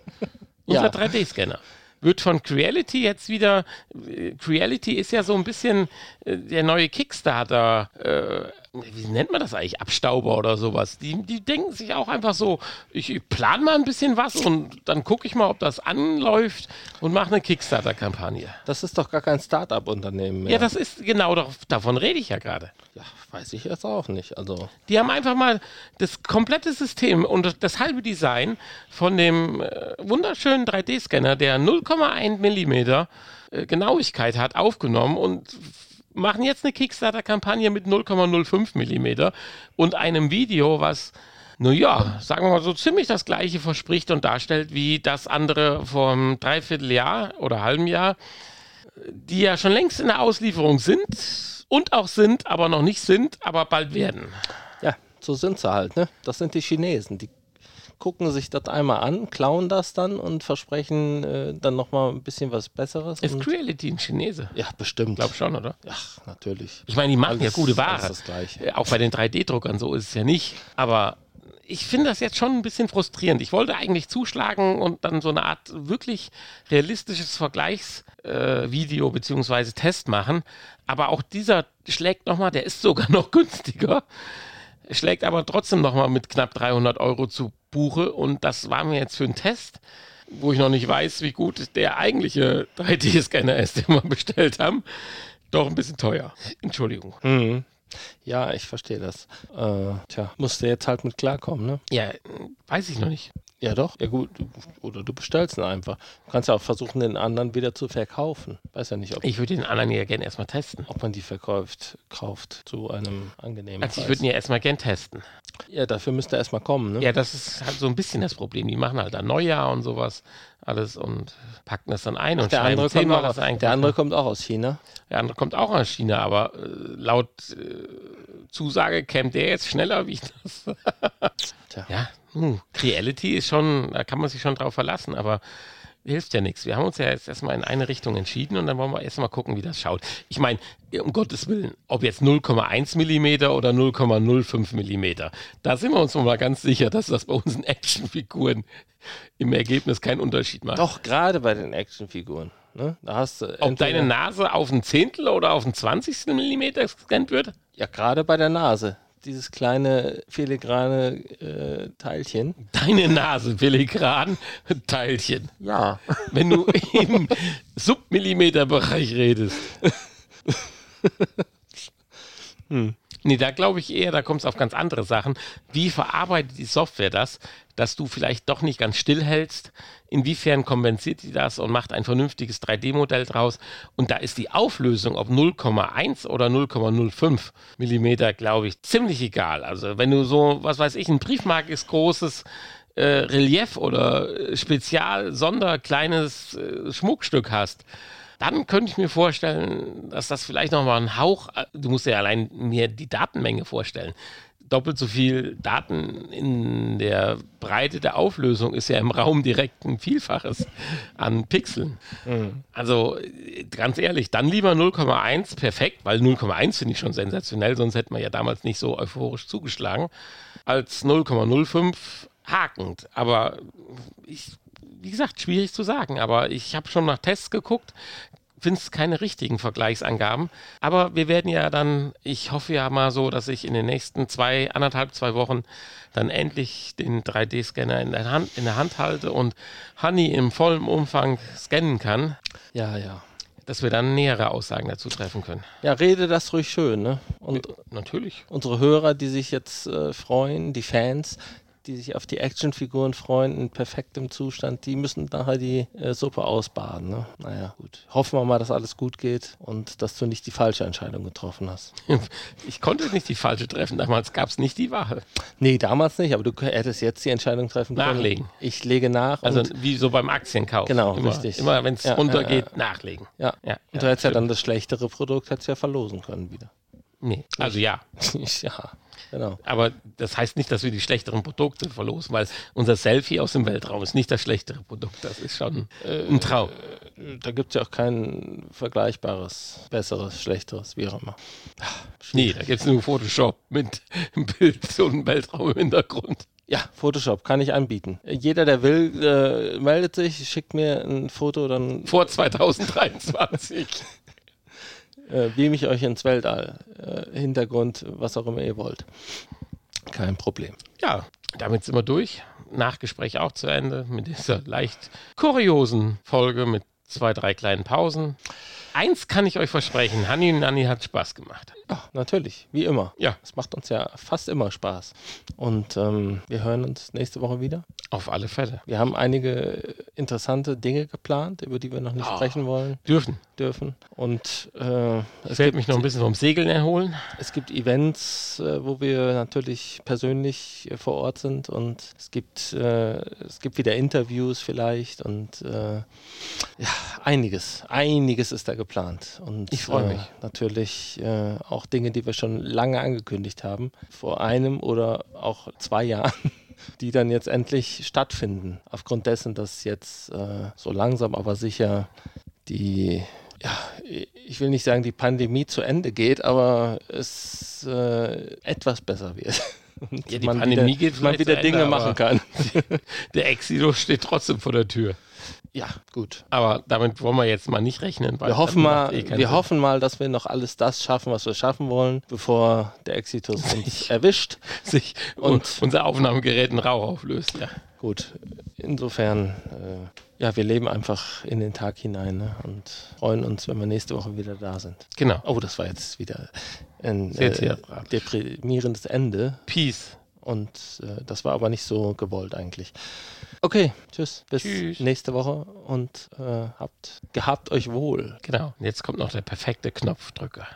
[LAUGHS] Unser Ja. 3D-Scanner. Wird von Creality jetzt wieder. äh, Creality ist ja so ein bisschen äh, der neue Kickstarter. Äh, wie nennt man das eigentlich? Abstauber oder sowas. Die, die denken sich auch einfach so: ich, ich plane mal ein bisschen was und dann gucke ich mal, ob das anläuft und mache eine Kickstarter-Kampagne. Das ist doch gar kein Start-up-Unternehmen mehr. Ja, das ist genau doch, davon rede ich ja gerade. ja, weiß ich jetzt auch nicht. Also, Die haben einfach mal das komplette System und das, halbe Design von dem äh, wunderschönen 3D-Scanner, der 0,1 Millimeter äh, Genauigkeit hat, aufgenommen und machen jetzt eine Kickstarter-Kampagne mit 0,05 Millimeter und einem Video, was, naja, sagen wir mal so ziemlich das gleiche verspricht und darstellt wie das andere vom Dreivierteljahr oder halben Jahr, die ja schon längst in der Auslieferung sind und auch sind, aber noch nicht sind, aber bald werden. ja, so sind sie halt, ne? Das sind die Chinesen. Die gucken sich das einmal an, klauen das dann und versprechen äh, dann nochmal ein bisschen was Besseres. Ist Creality ein Chinese? ja, bestimmt. Glaub schon, oder? Ach, natürlich. Ich meine, die machen Alles- ja gute Ware. alles das Gleiche. Äh, Auch bei den 3D-Druckern so ist es ja nicht. Aber ich finde das jetzt schon ein bisschen frustrierend. Ich wollte eigentlich zuschlagen und dann so eine Art wirklich realistisches Vergleichsvideo äh, beziehungsweise Test machen. Aber auch dieser schlägt nochmal, der ist sogar noch [LAUGHS] günstiger, schlägt aber trotzdem nochmal mit knapp 300 Euro zu Buche. Und das war mir jetzt für einen Test, wo ich noch nicht weiß, wie gut der eigentliche 3D-Scanner ist, den wir bestellt haben, doch ein bisschen teuer. Entschuldigung. Mhm. Ja, ich verstehe das. Äh, tja, musst du jetzt halt mit klarkommen, ne? Ja, weiß ich noch nicht. Ja, doch. Ja, gut. Du, oder du bestellst ihn einfach. Du kannst ja auch versuchen, den anderen wieder zu verkaufen. Weiß ja nicht, ob, Ich würde den anderen ja gerne erstmal testen. ob man die verkauft, kauft zu einem angenehmen Also ich würde ihn ja erstmal gern testen. ja, dafür müsste er erstmal kommen, ne? Ja, das ist halt so ein bisschen das Problem. Die machen halt dann Neujahr und sowas alles und packen das dann ein und der, andere kommt auch, eigentlich. der andere kommt auch aus China. Der andere kommt auch aus China, aber äh, laut äh, Zusage käme der jetzt schneller wie ich das. Tja. Ja, hm, Reality ist schon, da kann man sich schon drauf verlassen, aber hilft ja nichts. Wir haben uns ja jetzt erstmal in eine Richtung entschieden und dann wollen wir erstmal gucken, wie das schaut. Ich meine, um Gottes Willen, ob jetzt 0,1 Millimeter oder 0,05 Millimeter, da sind wir uns mal ganz sicher, dass das bei unseren Actionfiguren im Ergebnis keinen Unterschied macht. Doch, gerade bei den Actionfiguren. Ne? Da hast du Ob deine Nase auf ein Zehntel oder auf ein Zwanzigstel Millimeter gescannt wird? Ja, gerade bei der Nase. Dieses kleine filigrane äh, Teilchen. Deine Nase, filigran Teilchen. Ja. [LAUGHS] Wenn du im Submillimeterbereich redest. [LAUGHS] Nee, da glaube ich eher, da kommt es auf ganz andere Sachen. Wie verarbeitet die Software das, dass du vielleicht doch nicht ganz stillhältst? Inwiefern kompensiert die das und macht ein vernünftiges 3D-Modell draus? Und da ist die Auflösung, ob 0,1 oder 0,05 Millimeter, glaube ich, ziemlich egal. Also wenn du so, was weiß ich, ein Briefmarkes großes äh, Relief oder äh, Spezial, Sonder, kleines äh, Schmuckstück hast, dann könnte ich mir vorstellen, dass das vielleicht nochmal ein Hauch, äh, du musst dir allein mir die Datenmenge vorstellen. Doppelt so viel Daten in der Breite der Auflösung ist ja im Raum direkt ein Vielfaches an Pixeln. Also äh, ganz ehrlich, dann lieber 0,1 perfekt, weil 0,1 finde ich schon sensationell, sonst hätten wir ja damals nicht so euphorisch zugeschlagen, als 0,05 hakend. Aber ich, wie gesagt, schwierig zu sagen. Aber ich habe schon nach Tests geguckt, finde es keine richtigen Vergleichsangaben. Aber wir werden ja dann, ich hoffe ja mal so, dass ich in den nächsten zwei, anderthalb, zwei Wochen dann endlich den 3D-Scanner in der Hand, in der Hand halte und Honey im vollen Umfang scannen kann, Ja, ja. dass wir dann nähere Aussagen dazu treffen können. Ja, rede das ruhig schön, ne? Und Natürlich. unsere Hörer, die sich jetzt äh, freuen, die Fans, die sich auf die Actionfiguren freuen, in perfektem Zustand, die müssen nachher die äh, Suppe ausbaden. Ne? Naja, gut. Hoffen wir mal, dass alles gut geht und dass du nicht die falsche Entscheidung getroffen hast. [LAUGHS] Ich konnte nicht die falsche treffen. Damals gab es nicht die Wahl. Nee, damals nicht, aber du hättest jetzt die Entscheidung treffen können. Nachlegen. Ich lege nach Also und, wie so beim Aktienkauf. Genau, immer, richtig. Immer wenn es Ja, runtergeht, ja, nachlegen. ja. Ja, und du hättest ja dann das schlechtere Produkt hättest ja verlosen können wieder. Nee, also ja. [LAUGHS] ja, genau. Aber das heißt nicht, dass wir die schlechteren Produkte verlosen, weil unser Selfie aus dem Weltraum ist nicht das schlechtere Produkt. Das ist schon ein Traum. Da gibt es ja auch kein vergleichbares, besseres, schlechteres, wie auch immer. Nee, da gibt es nur Photoshop mit einem [LAUGHS] Bild und einem Weltraum im Hintergrund. Ja, Photoshop kann ich anbieten. Jeder, der will, äh, meldet sich, schickt mir ein Foto, dann Vor 2023. äh, beam ich euch ins Weltall. Äh, Hintergrund, was auch immer ihr wollt. Kein Problem. Ja, damit sind wir durch. Nachgespräch auch zu Ende mit dieser leicht kuriosen Folge mit zwei, drei kleinen Pausen. Eins kann ich euch versprechen, Hanni und Nanni hat Spaß gemacht. Ja, natürlich, wie immer. Ja. Es macht uns ja fast immer Spaß. Und ähm, wir hören uns nächste Woche wieder. Auf alle Fälle. Wir haben einige interessante Dinge geplant, über die wir noch nicht Ah. sprechen wollen, Dürfen. dürfen. Und äh, es, gibt, mich noch ein bisschen vom Segeln erholen. es gibt Events, äh, wo wir natürlich persönlich äh, vor Ort sind. Und es gibt, äh, es gibt wieder Interviews vielleicht. Und äh, ja, einiges, einiges ist da geplant. Und Ich freu äh, mich. natürlich äh, auch Dinge, die wir schon lange angekündigt haben. Vor einem oder auch zwei Jahren. [LAUGHS] die dann jetzt endlich stattfinden. Aufgrund dessen, dass jetzt äh, so langsam aber sicher die, ja, ich will nicht sagen, die Pandemie zu Ende geht, aber es äh, etwas besser wird. [LAUGHS] Ja, die man Pandemie wieder, geht man wieder Dinge Ende, machen kann. [LAUGHS] Der Exilo steht trotzdem vor der Tür. Ja, gut. Aber damit wollen wir jetzt mal nicht rechnen. Weil Wir hoffen, mal, eh wir Sinn. hoffen mal, dass wir noch alles das schaffen, was wir schaffen wollen, bevor der Exitus uns [LAUGHS] erwischt. sich Und- unser Aufnahmegerät in Rauch auflöst. Ja. Gut, insofern, äh, ja, wir leben einfach in den Tag hinein ne? und freuen uns, wenn wir nächste Woche wieder da sind. Genau. Oh, das war jetzt wieder ein äh, deprimierendes Ende Peace. und äh, das war aber nicht so gewollt eigentlich. Okay, tschüss, bis Tschüss. nächste Woche und äh, habt gehabt euch wohl. Genau. Und jetzt kommt noch der perfekte Knopfdrücker.